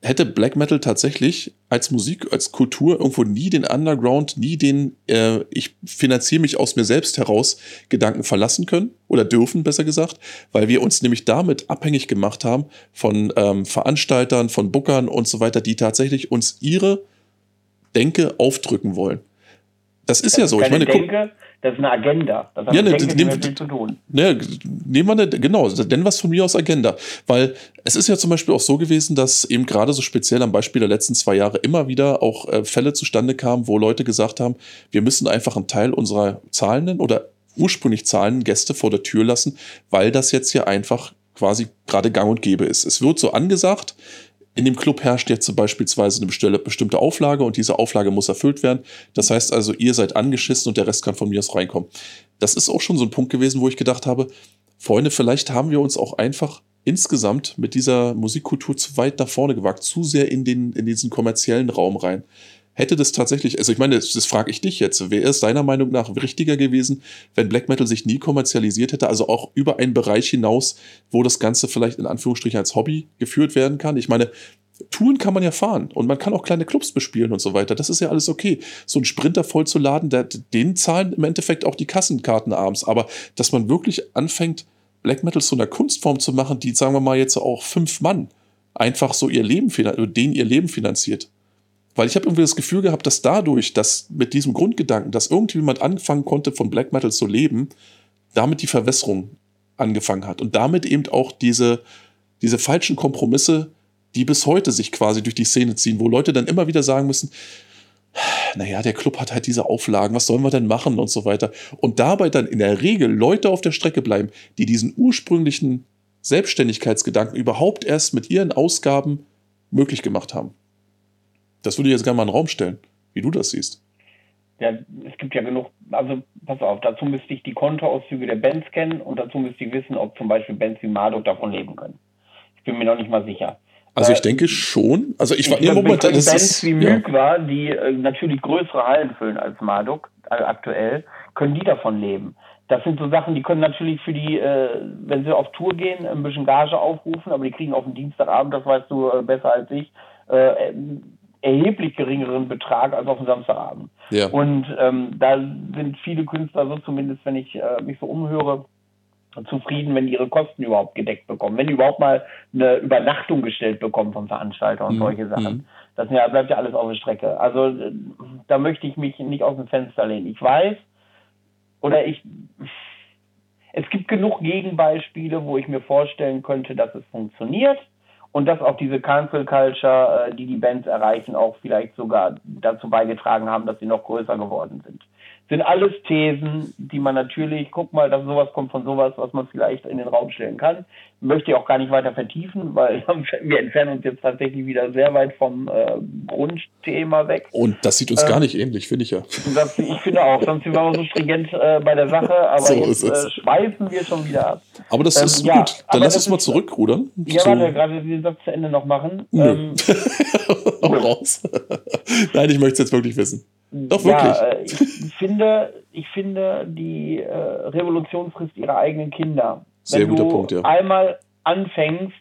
hätte Black Metal tatsächlich als Musik, als Kultur irgendwo nie den Underground, nie den äh, ich finanziere mich aus mir selbst heraus Gedanken verlassen können oder dürfen, besser gesagt, weil wir uns nämlich damit abhängig gemacht haben von ähm, Veranstaltern, von Bookern und so weiter, die tatsächlich uns ihre Denke aufdrücken wollen. Das ist das ja so. Ich meine, Denke, das ist eine Agenda. Das hat ja, ne, Denke, nehm, zu tun. Ne, nehmen wir eine, genau, nennen was von mir aus Agenda. Weil es ist ja zum Beispiel auch so gewesen, dass eben gerade so speziell am Beispiel der letzten zwei Jahre immer wieder auch äh, Fälle zustande kamen, wo Leute gesagt haben, wir müssen einfach einen Teil unserer zahlenden oder ursprünglich zahlenden Gäste vor der Tür lassen, weil das jetzt hier einfach quasi gerade gang und gäbe ist. Es wird so angesagt, in dem Club herrscht jetzt beispielsweise eine bestimmte Auflage und diese Auflage muss erfüllt werden. Das heißt also, ihr seid angeschissen und der Rest kann von mir aus reinkommen. Das ist auch schon so ein Punkt gewesen, wo ich gedacht habe, Freunde, vielleicht haben wir uns auch einfach insgesamt mit dieser Musikkultur zu weit nach vorne gewagt, zu sehr in, den, in diesen kommerziellen Raum rein. Hätte das tatsächlich, also ich meine, das, das frage ich dich jetzt, wäre es deiner Meinung nach richtiger gewesen, wenn Black Metal sich nie kommerzialisiert hätte, also auch über einen Bereich hinaus, wo das Ganze vielleicht in Anführungsstrichen als Hobby geführt werden kann? Ich meine, Touren kann man ja fahren und man kann auch kleine Clubs bespielen und so weiter. Das ist ja alles okay. So einen Sprinter vollzuladen, der, den zahlen im Endeffekt auch die Kassenkarten abends. Aber dass man wirklich anfängt, Black Metal zu einer Kunstform zu machen, die, sagen wir mal, jetzt auch fünf Mann einfach so ihr Leben den ihr Leben finanziert. Weil ich habe irgendwie das Gefühl gehabt, dass dadurch, dass mit diesem Grundgedanken, dass irgendjemand anfangen konnte, von Black Metal zu leben, damit die Verwässerung angefangen hat. Und damit eben auch diese, diese falschen Kompromisse, die bis heute sich quasi durch die Szene ziehen, wo Leute dann immer wieder sagen müssen, naja, der Club hat halt diese Auflagen, was sollen wir denn machen und so weiter. Und dabei dann in der Regel Leute auf der Strecke bleiben, die diesen ursprünglichen Selbstständigkeitsgedanken überhaupt erst mit ihren Ausgaben möglich gemacht haben. Das würde ich jetzt gerne mal in den Raum stellen, wie du das siehst. Ja, es gibt ja genug, also pass auf, dazu müsste ich die Kontoauszüge der Bands kennen und dazu müsste ich wissen, ob zum Beispiel Bands wie Marduk davon leben können. Ich bin mir noch nicht mal sicher. Also ich denke schon. Also ich war ja, Moment, das Bands ist, wie Müg ja. war, die äh, natürlich größere Hallen füllen als Marduk äh, aktuell, können die davon leben. Das sind so Sachen, die können natürlich für die, äh, wenn sie auf Tour gehen, ein bisschen Gage aufrufen, aber die kriegen auf den Dienstagabend, das weißt du äh, besser als ich, äh, erheblich geringeren Betrag als auf dem Samstagabend. Ja. Und ähm, da sind viele Künstler so zumindest, wenn ich äh, mich so umhöre, zufrieden, wenn die ihre Kosten überhaupt gedeckt bekommen, wenn die überhaupt mal eine Übernachtung gestellt bekommen vom Veranstalter und mhm. solche Sachen. Mhm. Das ja, bleibt ja alles auf der Strecke. Also äh, da möchte ich mich nicht aus dem Fenster lehnen. Ich weiß, oder ich, es gibt genug Gegenbeispiele, wo ich mir vorstellen könnte, dass es funktioniert und dass auch diese Cancel Culture, äh, die die Bands erreichen, auch vielleicht sogar dazu beigetragen haben, dass sie noch größer geworden sind sind alles Thesen, die man natürlich, guck mal, dass sowas kommt von sowas, was man vielleicht in den Raum stellen kann. Möchte ich auch gar nicht weiter vertiefen, weil wir entfernen uns jetzt tatsächlich wieder sehr weit vom äh, Grundthema weg. Und das sieht uns äh, gar nicht ähnlich, finde ich ja. Das, ich finde auch, sonst sind wir so stringent äh, bei der Sache, aber so jetzt äh, schweifen wir schon wieder ab. Aber das ähm, ist ja, gut. Dann lass uns mal zurückrudern. Ja, so. warte, gerade den Satz zu Ende noch machen. Nö. Ähm, raus. Nein, ich möchte es jetzt wirklich wissen. Doch wirklich. Ja, äh, ich finde, ich finde, die äh, Revolution frisst ihre eigenen Kinder. Sehr Wenn guter du Punkt, ja. Einmal anfängst,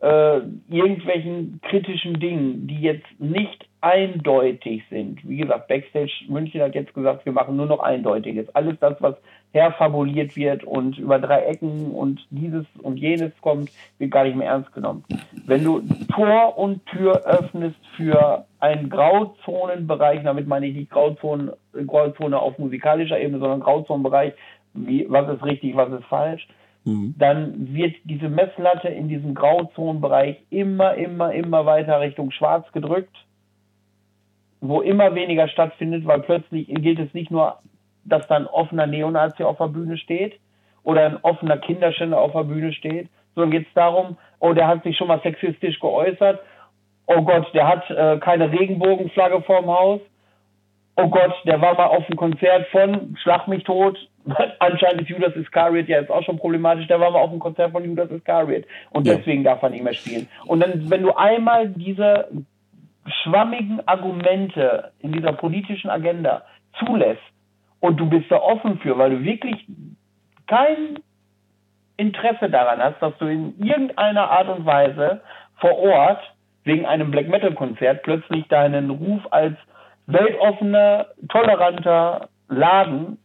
äh, irgendwelchen kritischen Dingen, die jetzt nicht eindeutig sind. Wie gesagt, Backstage München hat jetzt gesagt, wir machen nur noch Eindeutiges. Alles das, was herfabuliert wird und über drei Ecken und dieses und jenes kommt, wird gar nicht mehr ernst genommen. Wenn du Tor und Tür öffnest für einen Grauzonenbereich, damit meine ich nicht Grauzone, Grauzone auf musikalischer Ebene, sondern Grauzonenbereich, wie, was ist richtig, was ist falsch, mhm. dann wird diese Messlatte in diesem Grauzonenbereich immer, immer, immer weiter Richtung Schwarz gedrückt, wo immer weniger stattfindet, weil plötzlich gilt es nicht nur dass da ein offener Neonazi auf der Bühne steht oder ein offener Kinderschänder auf der Bühne steht, sondern geht es darum, oh, der hat sich schon mal sexistisch geäußert, oh Gott, der hat äh, keine Regenbogenflagge vorm Haus, oh Gott, der war mal auf einem Konzert von Schlag mich tot, anscheinend ist Judas Iscariot ja jetzt auch schon problematisch, der war mal auf einem Konzert von Judas Iscariot und ja. deswegen darf er nicht mehr spielen. Und dann, wenn du einmal diese schwammigen Argumente in dieser politischen Agenda zulässt, und du bist da offen für, weil du wirklich kein Interesse daran hast, dass du in irgendeiner Art und Weise vor Ort wegen einem Black Metal Konzert plötzlich deinen Ruf als weltoffener, toleranter Laden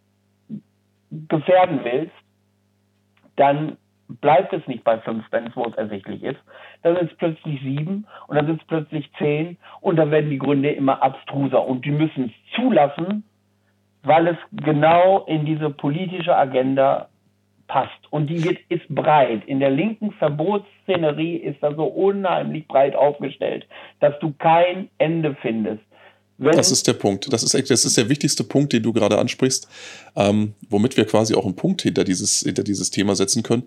gefährden willst, dann bleibt es nicht bei fünf Bands, wo es ersichtlich ist. Dann sind es plötzlich sieben und dann sind es plötzlich zehn und dann werden die Gründe immer abstruser und die müssen es zulassen, weil es genau in diese politische Agenda passt. Und die wird, ist breit. In der linken Verbotsszenerie ist da so unheimlich breit aufgestellt, dass du kein Ende findest. Wenn das ist der Punkt. Das ist, das ist der wichtigste Punkt, den du gerade ansprichst, ähm, womit wir quasi auch einen Punkt hinter dieses, hinter dieses Thema setzen können.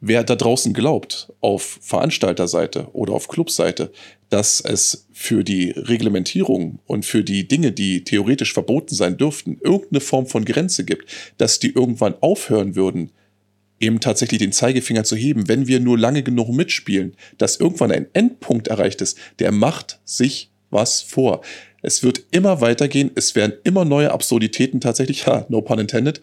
wer da draußen glaubt, auf Veranstalterseite oder auf Clubseite, dass es für die Reglementierung und für die Dinge, die theoretisch verboten sein dürften, irgendeine Form von Grenze gibt, dass die irgendwann aufhören würden, eben tatsächlich den Zeigefinger zu heben, wenn wir nur lange genug mitspielen, dass irgendwann ein Endpunkt erreicht ist, der macht sich was vor. Es wird immer weitergehen, es werden immer neue Absurditäten tatsächlich, ha, no pun intended,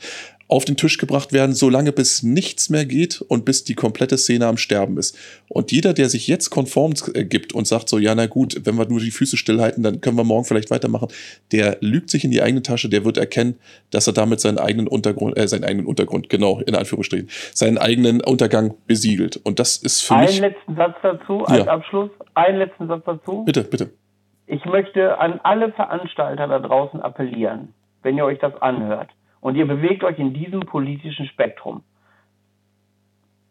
auf den Tisch gebracht werden, solange bis nichts mehr geht und bis die komplette Szene am Sterben ist. Und jeder, der sich jetzt konform äh, gibt und sagt so, ja, na gut, wenn wir nur die Füße stillhalten, dann können wir morgen vielleicht weitermachen, der lügt sich in die eigene Tasche, der wird erkennen, dass er damit seinen eigenen Untergrund, äh, seinen eigenen Untergrund, genau, in Anführungsstrichen, seinen eigenen Untergang besiegelt. Und das ist für Einen mich. Einen letzten Satz dazu, als ja. Abschluss. Einen letzten Satz dazu. Bitte, bitte. Ich möchte an alle Veranstalter da draußen appellieren, wenn ihr euch das anhört und ihr bewegt euch in diesem politischen Spektrum.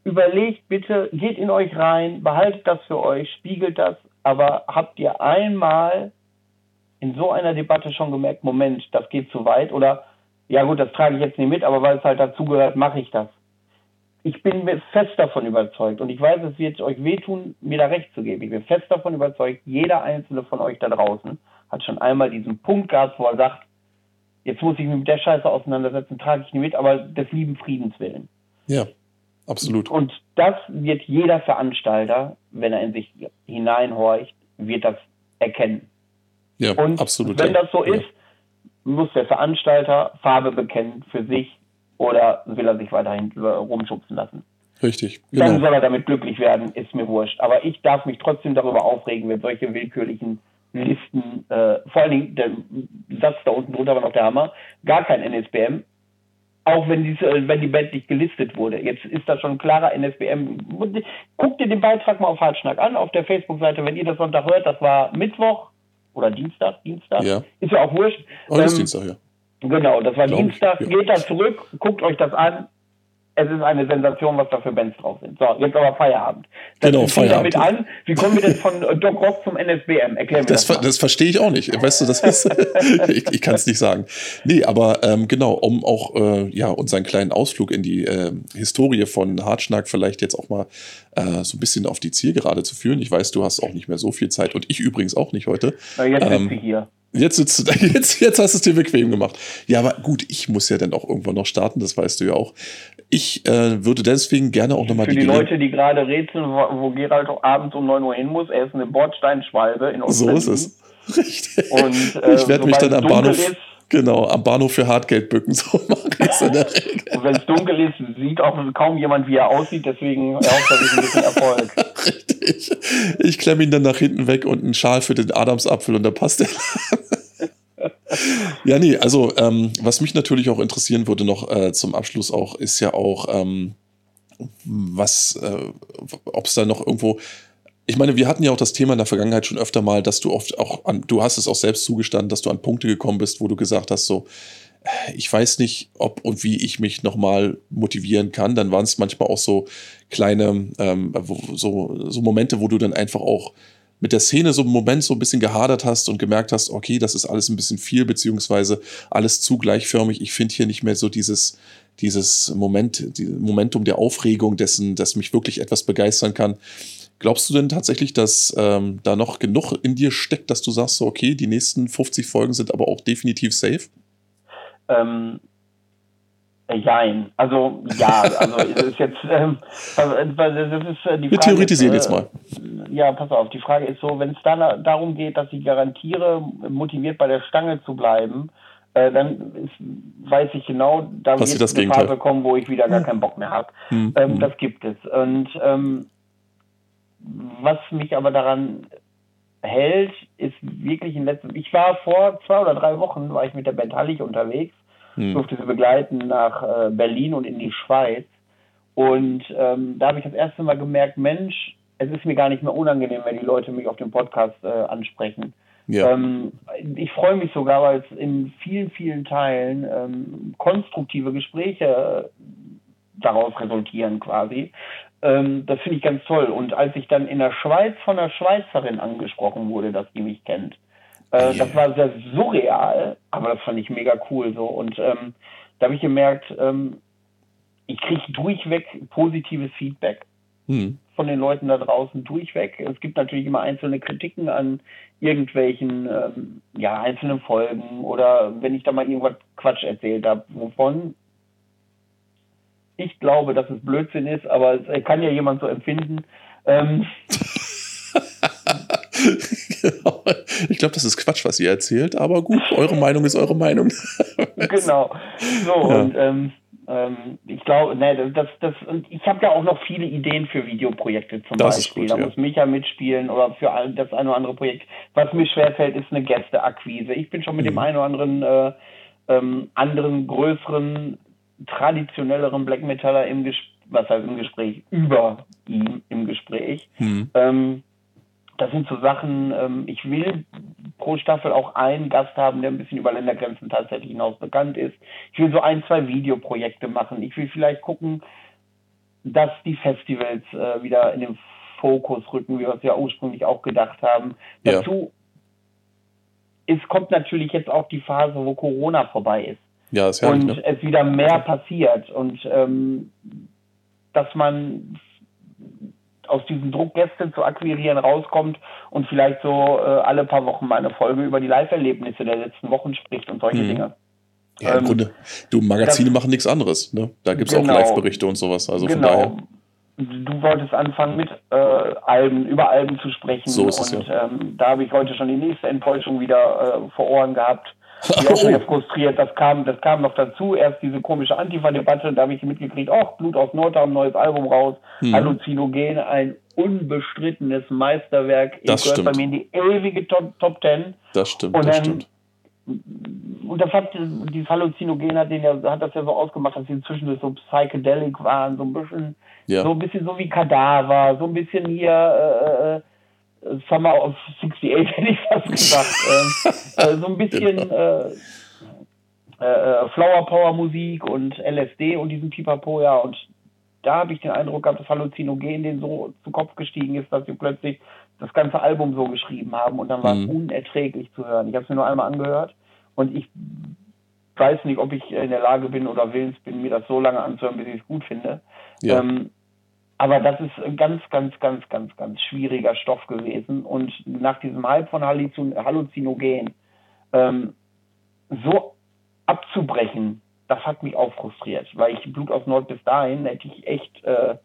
Überlegt bitte, geht in euch rein, behaltet das für euch, spiegelt das, aber habt ihr einmal in so einer Debatte schon gemerkt, Moment, das geht zu weit oder ja gut, das trage ich jetzt nicht mit, aber weil es halt dazugehört, mache ich das. Ich bin fest davon überzeugt und ich weiß, es wird euch wehtun, mir da recht zu geben. Ich bin fest davon überzeugt, jeder einzelne von euch da draußen hat schon einmal diesen Punkt gehabt, wo er sagt, jetzt muss ich mich mit der Scheiße auseinandersetzen, trage ich nicht mit, aber des lieben Friedens willen. Ja, absolut. Und das wird jeder Veranstalter, wenn er in sich hineinhorcht, wird das erkennen. Ja, und absolut. Wenn ja. das so ist, muss der Veranstalter Farbe bekennen für sich oder will er sich weiterhin rumschubsen lassen. Richtig. Genau. Dann soll er damit glücklich werden, ist mir wurscht. Aber ich darf mich trotzdem darüber aufregen, wenn solche willkürlichen Listen, äh, vor allen Dingen der Satz da unten drunter war noch der Hammer, gar kein NSBM, auch wenn, diese, äh, wenn die Band nicht gelistet wurde. Jetzt ist da schon ein klarer NSBM. Guckt dir den Beitrag mal auf Hartschnack an, auf der Facebook-Seite, wenn ihr das Sonntag hört, das war Mittwoch oder Dienstag, Dienstag, ja. ist ja auch wurscht. Oh, das ähm, Dienstag, ja. Genau, das war Glaub Dienstag, ich, ja. geht da zurück, guckt euch das an, es ist eine Sensation, was da für Bands drauf sind. So, jetzt aber Feierabend. Das genau, Feierabend. damit an. Wie kommen wir denn von Doc Rock zum NSBM? Erklär mir das. Das, das verstehe ich auch nicht. Weißt du, das ist, ich, ich kann es nicht sagen. Nee, aber ähm, genau, um auch äh, ja, unseren kleinen Ausflug in die äh, Historie von Hartschnack vielleicht jetzt auch mal äh, so ein bisschen auf die Zielgerade zu führen. Ich weiß, du hast auch nicht mehr so viel Zeit und ich übrigens auch nicht heute. Na, jetzt ähm, sitze ich hier. Jetzt, sitzt du, jetzt, jetzt hast du es dir bequem gemacht. Ja, aber gut, ich muss ja dann auch irgendwann noch starten, das weißt du ja auch. Ich äh, würde deswegen gerne auch nochmal die. Für die, Leute, die gerade rätseln, wo, wo Gerald auch abends um 9 Uhr hin muss, er ist eine Bordsteinschwalbe in Ostberlin. So ist es. Richtig. Und, äh, ich werde mich dann am Bahnhof. Ist, Genau, am Bahnhof für Hartgeld bücken, so mache ich es in der Regel. Und wenn es dunkel ist, sieht auch kaum jemand, wie er aussieht, deswegen erhofft er sich ein bisschen Erfolg. Richtig. Ich klemme ihn dann nach hinten weg und einen Schal für den Adamsapfel und da passt er ja, nee, also ähm, was mich natürlich auch interessieren würde noch äh, zum Abschluss auch, ist ja auch, ähm, was, äh, ob es da noch irgendwo, ich meine, wir hatten ja auch das Thema in der Vergangenheit schon öfter mal, dass du oft auch an, du hast es auch selbst zugestanden, dass du an Punkte gekommen bist, wo du gesagt hast, so, ich weiß nicht, ob und wie ich mich nochmal motivieren kann. Dann waren es manchmal auch so kleine, ähm, so, so Momente, wo du dann einfach auch mit der Szene so einen Moment so ein bisschen gehadert hast und gemerkt hast, okay, das ist alles ein bisschen viel, beziehungsweise alles zu gleichförmig. Ich finde hier nicht mehr so dieses, dieses Moment, die Momentum der Aufregung dessen, dass mich wirklich etwas begeistern kann. Glaubst du denn tatsächlich, dass ähm, da noch genug in dir steckt, dass du sagst, so, okay, die nächsten 50 Folgen sind aber auch definitiv safe? Ähm, Jein. Also ja, also es ist jetzt ähm, das ist äh, die Frage. Wir theoretisieren ist, äh, jetzt mal. Ja, pass auf, die Frage ist so, wenn es dann darum geht, dass ich garantiere, motiviert bei der Stange zu bleiben, äh, dann ist, weiß ich genau, da Passiert wird eine Phase kommen, wo ich wieder gar hm. keinen Bock mehr habe. Hm. Ähm, hm. Das gibt es. Und ähm, was mich aber daran hält, ist wirklich in letzter Ich war vor zwei oder drei Wochen, war ich mit der Band Hallig unterwegs hm. durfte sie begleiten nach äh, Berlin und in die Schweiz. Und ähm, da habe ich das erste Mal gemerkt, Mensch, es ist mir gar nicht mehr unangenehm, wenn die Leute mich auf dem Podcast äh, ansprechen. Ja. Ähm, ich freue mich sogar, weil es in vielen, vielen Teilen ähm, konstruktive Gespräche äh, daraus resultieren quasi. Ähm, das finde ich ganz toll. Und als ich dann in der Schweiz von einer Schweizerin angesprochen wurde, dass die mich kennt, äh, yeah. Das war sehr surreal, aber das fand ich mega cool so. Und ähm, da habe ich gemerkt, ähm, ich kriege durchweg positives Feedback hm. von den Leuten da draußen durchweg. Es gibt natürlich immer einzelne Kritiken an irgendwelchen ähm, ja, einzelnen Folgen oder wenn ich da mal irgendwas Quatsch erzählt habe, wovon ich glaube, dass es Blödsinn ist, aber es kann ja jemand so empfinden. Ähm, genau. Ich glaube, das ist Quatsch, was ihr erzählt, aber gut, eure Meinung ist eure Meinung. genau. So, ja. und ähm, ähm, ich glaube, ne, das, das, und ich habe ja auch noch viele Ideen für Videoprojekte zum das Beispiel. Gut, da ja. muss Micha mitspielen oder für das eine oder andere Projekt. Was mir schwerfällt, ist eine Gästeakquise. Ich bin schon mit mhm. dem einen oder anderen äh, ähm, anderen größeren traditionelleren Black Metaller im Gespräch, was heißt im Gespräch, über ihm im Gespräch. Mhm. Ähm, das sind so Sachen, ähm, ich will pro Staffel auch einen Gast haben, der ein bisschen über Ländergrenzen tatsächlich hinaus bekannt ist. Ich will so ein, zwei Videoprojekte machen. Ich will vielleicht gucken, dass die Festivals äh, wieder in den Fokus rücken, wie wir es ja ursprünglich auch gedacht haben. Ja. Dazu es kommt natürlich jetzt auch die Phase, wo Corona vorbei ist. Ja, ist herrlich, und ne? es wieder mehr passiert und ähm, dass man aus diesem Druck Gäste zu akquirieren rauskommt und vielleicht so äh, alle paar Wochen mal eine Folge über die Live-Erlebnisse der letzten Wochen spricht und solche mhm. Dinge. Ja, im ähm, Grunde, du, Magazine das, machen nichts anderes. Ne? Da gibt es genau, auch Live-Berichte und sowas. Also genau. von daher. Du wolltest anfangen mit äh, Alben, über Alben zu sprechen. So ist es, und ja. ähm, da habe ich heute schon die nächste Enttäuschung wieder äh, vor Ohren gehabt die auch wieder frustriert. Das kam, das kam noch dazu. Erst diese komische Antifa-Debatte, da habe ich mitgekriegt, ach, Blut aus Nordheim, neues Album raus. Mhm. Halluzinogen, ein unbestrittenes Meisterwerk. Das gehört stimmt. bei mir in die ewige Top, Top Ten. Das stimmt, und das stimmt. Und das hat, dieses Halluzinogen hat, den ja, hat das ja so ausgemacht, dass sie zwischendurch so psychedelic waren, so ein bisschen, ja. so ein bisschen so wie Kadaver, so ein bisschen hier, äh, äh Summer of 68 hätte ich fast gesagt. ähm, äh, so ein bisschen genau. äh, äh, Flower Power Musik und LSD und diesen Pipapo, ja. Und da habe ich den Eindruck gehabt, dass Halluzinogen den so zu Kopf gestiegen ist, dass sie plötzlich das ganze Album so geschrieben haben und dann war es mhm. unerträglich zu hören. Ich habe es mir nur einmal angehört und ich weiß nicht, ob ich in der Lage bin oder willens bin, mir das so lange anzuhören, bis ich es gut finde. Ja. Ähm, aber das ist ein ganz, ganz, ganz, ganz, ganz schwieriger Stoff gewesen. Und nach diesem Hype von Halluzinogen ähm, so abzubrechen, das hat mich auch frustriert, weil ich Blut aus Nord bis dahin hätte ich echt, äh,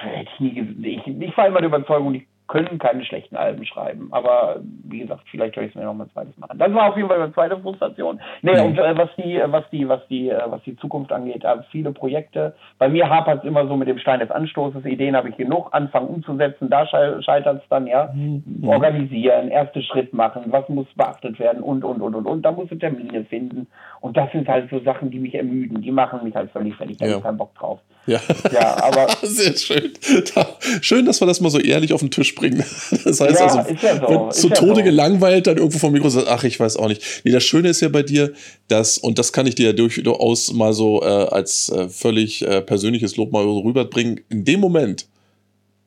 hätte ich nie, ich, ich war immer der Überzeugung, die können keine schlechten Alben schreiben. Aber wie gesagt, vielleicht höre ich es mir noch mal zweites machen. Das war auf jeden Fall meine zweite Frustration. Nee, mhm. und äh, was die, was die, was die, äh, was die Zukunft angeht, äh, viele Projekte. Bei mir hapert es immer so mit dem Stein des Anstoßes. Ideen habe ich genug, anfangen umzusetzen, da scheitert es dann, ja. Mhm. Organisieren, erste Schritt machen, was muss beachtet werden und, und, und, und, und. Da musst du Termine finden. Und das sind halt so Sachen, die mich ermüden. Die machen mich halt völlig fertig. Da ja. habe ich keinen Bock drauf. Ja, ja aber. Sehr schön. schön, dass wir das mal so ehrlich auf den Tisch bringen. Das heißt ja, also, ja so. wird zu Tode so. gelangweilt, dann irgendwo vom Mikro sagt, ach, ich weiß auch nicht. Nee, das Schöne ist ja bei dir, dass, und das kann ich dir ja durchaus mal so äh, als äh, völlig äh, persönliches Lob mal rüberbringen, in dem Moment,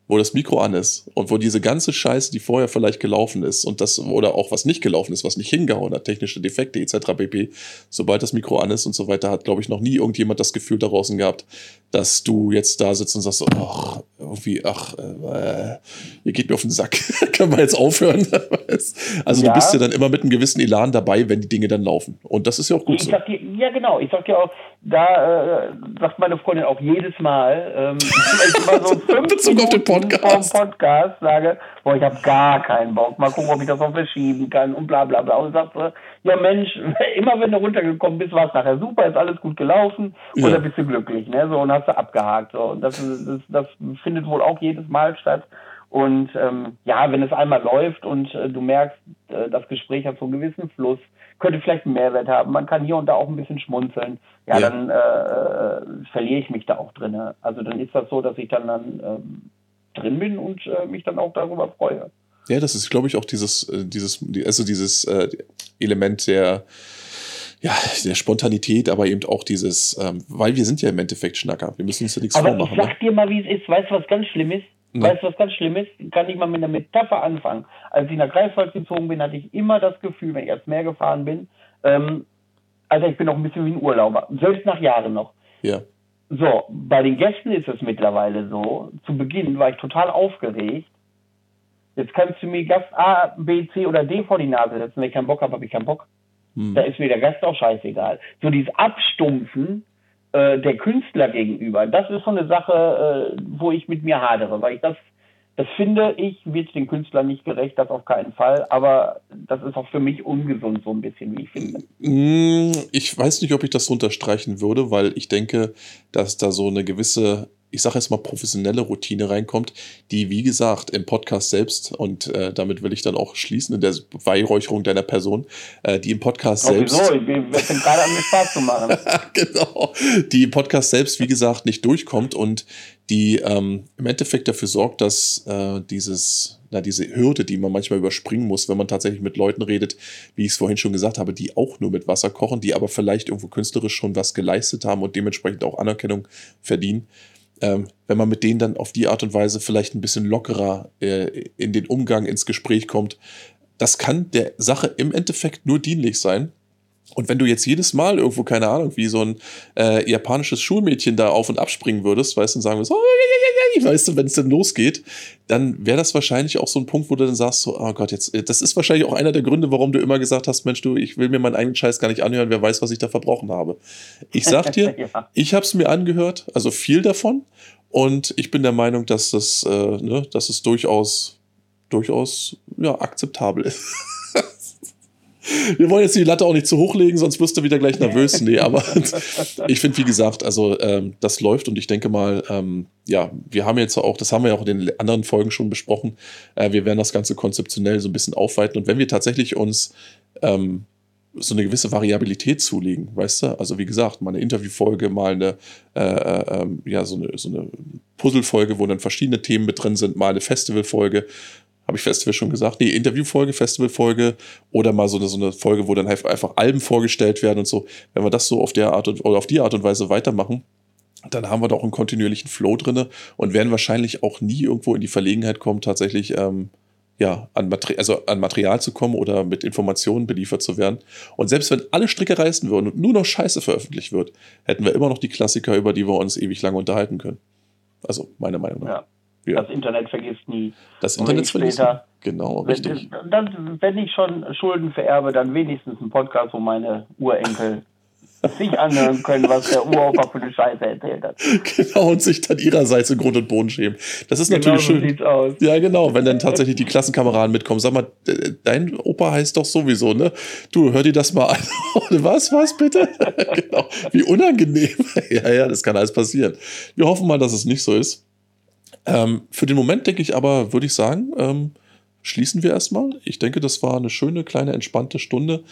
wo das Mikro an ist und wo diese ganze Scheiße, die vorher vielleicht gelaufen ist und das oder auch was nicht gelaufen ist, was nicht hingehauen hat, technische Defekte etc. pp. Sobald das Mikro an ist und so weiter, hat glaube ich noch nie irgendjemand das Gefühl da draußen gehabt, dass du jetzt da sitzt und sagst, ach, irgendwie, ach, äh, ihr geht mir auf den Sack, können wir jetzt aufhören? also ja. du bist ja dann immer mit einem gewissen Elan dabei, wenn die Dinge dann laufen und das ist ja auch gut ich so. Dir, ja genau, ich sag dir auch, da äh, sagt meine Freundin auch jedes Mal, ähm, immer so Bezug auf den Podcast Podcast. Vom Podcast sage, boah, ich habe gar keinen Bock, mal gucken, ob ich das noch verschieben kann und bla bla bla. Und sagst du, ja Mensch, immer wenn du runtergekommen bist, war es nachher super, ist alles gut gelaufen ja. und dann bist du glücklich, ne? So und hast du abgehakt. So. Und das, das, das findet wohl auch jedes Mal statt. Und ähm, ja, wenn es einmal läuft und äh, du merkst, äh, das Gespräch hat so einen gewissen Fluss, könnte vielleicht einen Mehrwert haben, man kann hier und da auch ein bisschen schmunzeln, ja, ja. dann äh, äh verliere ich mich da auch drin. Also dann ist das so, dass ich dann, dann ähm, drin bin und äh, mich dann auch darüber freue. Ja, das ist, glaube ich, auch dieses, äh, dieses, also dieses äh, Element der, ja, der Spontanität, aber eben auch dieses, ähm, weil wir sind ja im Endeffekt Schnacker. Wir müssen uns ja nichts aber vormachen. Ich sag ne? dir mal, wie es ist. Weißt du, was ganz schlimm ist? Ja. Weißt du, was ganz schlimm ist? Kann ich mal mit einer Metapher anfangen. Als ich nach Greifswald gezogen bin, hatte ich immer das Gefühl, wenn ich erst Meer gefahren bin, ähm, also ich bin auch ein bisschen wie ein Urlauber, selbst nach Jahren noch. Ja. So, bei den Gästen ist es mittlerweile so. Zu Beginn war ich total aufgeregt. Jetzt kannst du mir Gast A, B, C oder D vor die Nase setzen. Wenn ich keinen Bock habe, habe ich keinen Bock. Hm. Da ist mir der Gast auch scheißegal. So dieses Abstumpfen äh, der Künstler gegenüber, das ist so eine Sache, äh, wo ich mit mir hadere, weil ich das das finde ich, wird den Künstlern nicht gerecht, das auf keinen Fall. Aber das ist auch für mich ungesund, so ein bisschen, wie ich finde. Mm, ich weiß nicht, ob ich das unterstreichen würde, weil ich denke, dass da so eine gewisse ich sage jetzt mal, professionelle Routine reinkommt, die, wie gesagt, im Podcast selbst, und äh, damit will ich dann auch schließen, in der Weihräucherung deiner Person, äh, die im Podcast oh, selbst. Wieso? Ich bin gerade an mir Spaß zu machen. genau. Die im Podcast selbst, wie gesagt, nicht durchkommt und die ähm, im Endeffekt dafür sorgt, dass äh, dieses, na, diese Hürde, die man manchmal überspringen muss, wenn man tatsächlich mit Leuten redet, wie ich es vorhin schon gesagt habe, die auch nur mit Wasser kochen, die aber vielleicht irgendwo künstlerisch schon was geleistet haben und dementsprechend auch Anerkennung verdienen ähm, wenn man mit denen dann auf die Art und Weise vielleicht ein bisschen lockerer äh, in den Umgang, ins Gespräch kommt, das kann der Sache im Endeffekt nur dienlich sein. Und wenn du jetzt jedes Mal irgendwo, keine Ahnung, wie so ein äh, japanisches Schulmädchen da auf und abspringen würdest, weißt du, und sagen würdest, oh, ja, ja, ja, weißt du, wenn es denn losgeht, dann wäre das wahrscheinlich auch so ein Punkt, wo du dann sagst, so, oh Gott, jetzt, das ist wahrscheinlich auch einer der Gründe, warum du immer gesagt hast, Mensch, du, ich will mir meinen eigenen Scheiß gar nicht anhören, wer weiß, was ich da verbrochen habe. Ich sag dir, ja. ich habe es mir angehört, also viel davon, und ich bin der Meinung, dass das, äh, ne, dass es durchaus, durchaus ja, akzeptabel ist. Wir wollen jetzt die Latte auch nicht zu hoch legen, sonst wirst du wieder gleich nervös. Nee, aber ich finde, wie gesagt, also ähm, das läuft und ich denke mal, ähm, ja, wir haben jetzt auch, das haben wir ja auch in den anderen Folgen schon besprochen, äh, wir werden das Ganze konzeptionell so ein bisschen aufweiten und wenn wir tatsächlich uns ähm, so eine gewisse Variabilität zulegen, weißt du? Also wie gesagt, mal eine Interviewfolge, mal eine, äh, äh, ähm, ja, so eine, so eine Puzzlefolge, wo dann verschiedene Themen mit drin sind, mal eine Festivalfolge, habe ich Festival schon gesagt? Nee, Interviewfolge, Festivalfolge oder mal so eine, so eine Folge, wo dann halt einfach Alben vorgestellt werden und so. Wenn wir das so auf der Art und, oder auf die Art und Weise weitermachen, dann haben wir da auch einen kontinuierlichen Flow drin und werden wahrscheinlich auch nie irgendwo in die Verlegenheit kommen, tatsächlich ähm, ja, an, Materi also an Material zu kommen oder mit Informationen beliefert zu werden. Und selbst wenn alle Stricke reißen würden und nur noch Scheiße veröffentlicht wird, hätten wir immer noch die Klassiker, über die wir uns ewig lange unterhalten können. Also, meine Meinung nach. Ja. Ja. Das Internet vergisst nie. Das Internet vergisst nie. Genau, richtig. Dann, wenn ich schon Schulden vererbe, dann wenigstens ein Podcast, wo meine Urenkel sich anhören können, was der Uropa für eine Scheiße erzählt hat. Genau, und sich dann ihrerseits in Grund und Boden schämen. Das ist genau natürlich so schön. Sieht's aus. Ja, genau, wenn dann tatsächlich die Klassenkameraden mitkommen. Sag mal, dein Opa heißt doch sowieso, ne? Du, hör dir das mal an. was, was bitte? genau. Wie unangenehm. ja, ja, das kann alles passieren. Wir hoffen mal, dass es nicht so ist. Ähm, für den Moment denke ich aber, würde ich sagen, ähm, schließen wir erstmal. Ich denke, das war eine schöne, kleine, entspannte Stunde.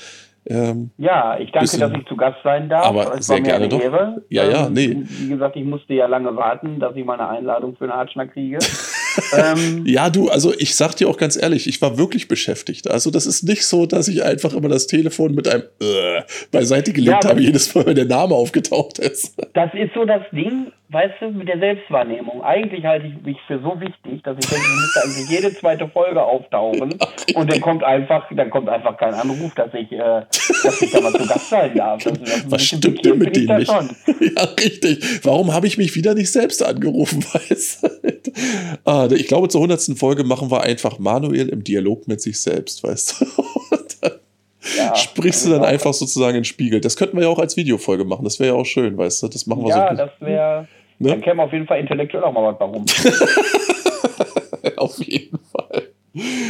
Ähm, ja, ich danke, bisschen, dass ich zu Gast sein darf. Aber es sehr gerne doch. Ehre. Ja, ja, ähm, nee. Wie gesagt, ich musste ja lange warten, dass ich meine Einladung für einen Arschner kriege. ähm, ja, du, also ich sag dir auch ganz ehrlich, ich war wirklich beschäftigt. Also das ist nicht so, dass ich einfach immer das Telefon mit einem äh, beiseite gelegt ja, habe, jedes Mal, wenn der Name aufgetaucht ist. Das ist so das Ding, weißt du, mit der Selbstwahrnehmung. Eigentlich halte ich mich für so wichtig, dass ich denke, ich müsste eigentlich jede zweite Folge auftauchen. und dann kommt einfach, dann kommt einfach kein Anruf, dass ich, äh, dass ich da mal zu Gast sein darf. Das, das Was stimmt denn mit denen nicht? Ja, richtig. Warum habe ich mich wieder nicht selbst angerufen, weißt du? ah, ich glaube, zur hundertsten Folge machen wir einfach Manuel im Dialog mit sich selbst, weißt du? Ja, sprichst du dann einfach sozusagen in den Spiegel. Das könnten wir ja auch als Videofolge machen. Das wäre ja auch schön, weißt du? Das machen wir ja, so. Ja, das wäre. Ne? Dann käme auf jeden Fall intellektuell auch mal was warum. auf jeden Fall.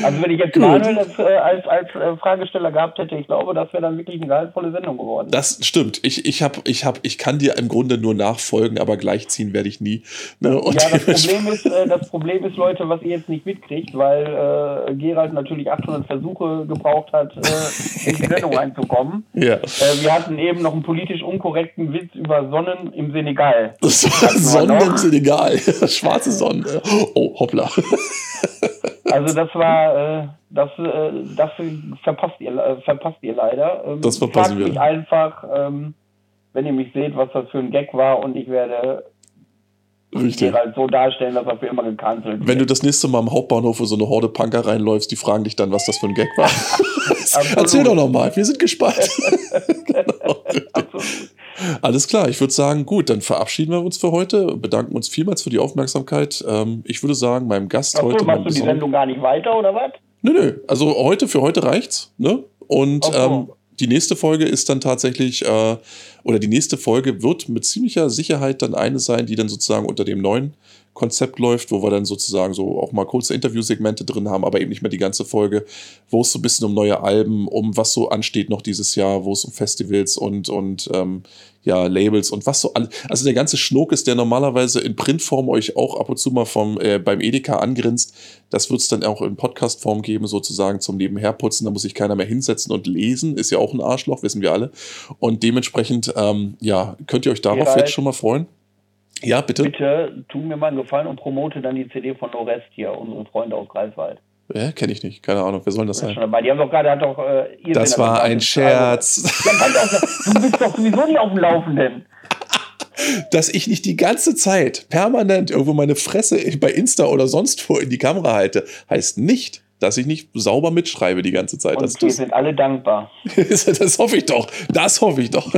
Also wenn ich jetzt Manuel das, äh, als, als äh, Fragesteller gehabt hätte, ich glaube, das wäre dann wirklich eine gehaltvolle Sendung geworden. Das stimmt. Ich, ich, hab, ich, hab, ich kann dir im Grunde nur nachfolgen, aber gleichziehen werde ich nie. Ne? ja, das Problem, ist, äh, das Problem ist, Leute, was ihr jetzt nicht mitkriegt, weil äh, Gerald natürlich 800 Versuche gebraucht hat, äh, in die Sendung reinzukommen. Ja. Äh, wir hatten eben noch einen politisch unkorrekten Witz über Sonnen im Senegal. Sonnen im Senegal. Schwarze Sonne. Oh, hoppla. Also das war, äh, das, äh, das verpasst ihr, äh, verpasst ihr leider. Ähm, das verpassen wir. mich einfach, ähm, wenn ihr mich seht, was das für ein Gag war und ich werde Richtig. halt so darstellen, dass er für immer gecancelt wird. Wenn du das nächste Mal am Hauptbahnhof wo so eine Horde Punker reinläufst, die fragen dich dann, was das für ein Gag war. Erzähl doch nochmal, wir sind gespannt. genau. Alles klar, ich würde sagen, gut, dann verabschieden wir uns für heute, bedanken uns vielmals für die Aufmerksamkeit. Ähm, ich würde sagen, meinem Gast Achso, heute. machst du die Sendung gar nicht weiter oder was? Nö, nö. Also heute für heute reicht's, ne? Und Ach so. ähm, die nächste Folge ist dann tatsächlich, äh, oder die nächste Folge wird mit ziemlicher Sicherheit dann eine sein, die dann sozusagen unter dem neuen Konzept läuft, wo wir dann sozusagen so auch mal kurze Interviewsegmente drin haben, aber eben nicht mehr die ganze Folge, wo es so ein bisschen um neue Alben, um was so ansteht noch dieses Jahr, wo es um Festivals und, und ähm, ja, Labels und was so alles. Also der ganze Schnuck ist, der normalerweise in Printform euch auch ab und zu mal vom, äh, beim Edeka angrinst, das wird es dann auch in Podcastform geben, sozusagen zum Nebenherputzen. Da muss sich keiner mehr hinsetzen und lesen. Ist ja auch ein Arschloch, wissen wir alle. Und dementsprechend, ähm, ja, könnt ihr euch darauf Gerald. jetzt schon mal freuen. Ja, bitte. Bitte tu mir mal einen Gefallen und promote dann die CD von Norest hier, unsere Freunde aus Greifswald. Ja, kenne ich nicht. Keine Ahnung. Wer soll das sein? Die haben doch gerade, hat doch äh, ihr Das Sender war ein Scherz. Sein. du bist doch sowieso nicht auf dem Laufenden. Dass ich nicht die ganze Zeit permanent irgendwo meine Fresse bei Insta oder sonst wo in die Kamera halte, heißt nicht, dass ich nicht sauber mitschreibe die ganze Zeit. Das, Und wir das, sind alle dankbar. das hoffe ich doch. Das hoffe ich doch.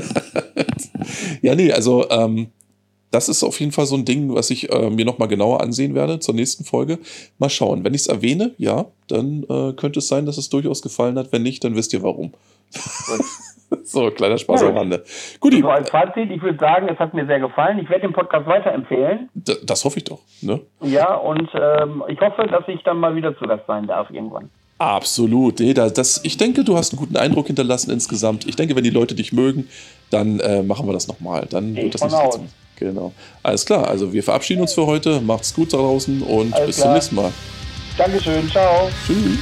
ja, nee, also ähm, das ist auf jeden Fall so ein Ding, was ich äh, mir nochmal genauer ansehen werde zur nächsten Folge. Mal schauen. Wenn ich es erwähne, ja, dann äh, könnte es sein, dass es durchaus gefallen hat. Wenn nicht, dann wisst ihr warum. so, kleiner Spaß Gut. am Rande. Guti, So als Fazit, ich würde sagen, es hat mir sehr gefallen. Ich werde den Podcast weiterempfehlen. d- das hoffe ich doch. Ne? Ja, und ähm, ich hoffe, dass ich dann mal wieder zu Gast sein darf irgendwann. Absolut. Nee, da- das, ich denke, du hast einen guten Eindruck hinterlassen insgesamt. Ich denke, wenn die Leute dich mögen, dann äh, machen wir das nochmal. Dann Gehe wird ich das nicht Mal. Genau. Alles klar. Also wir verabschieden uns für heute. Macht's gut da draußen und Alles bis klar. zum nächsten Mal. Dankeschön, ciao. Tschüss.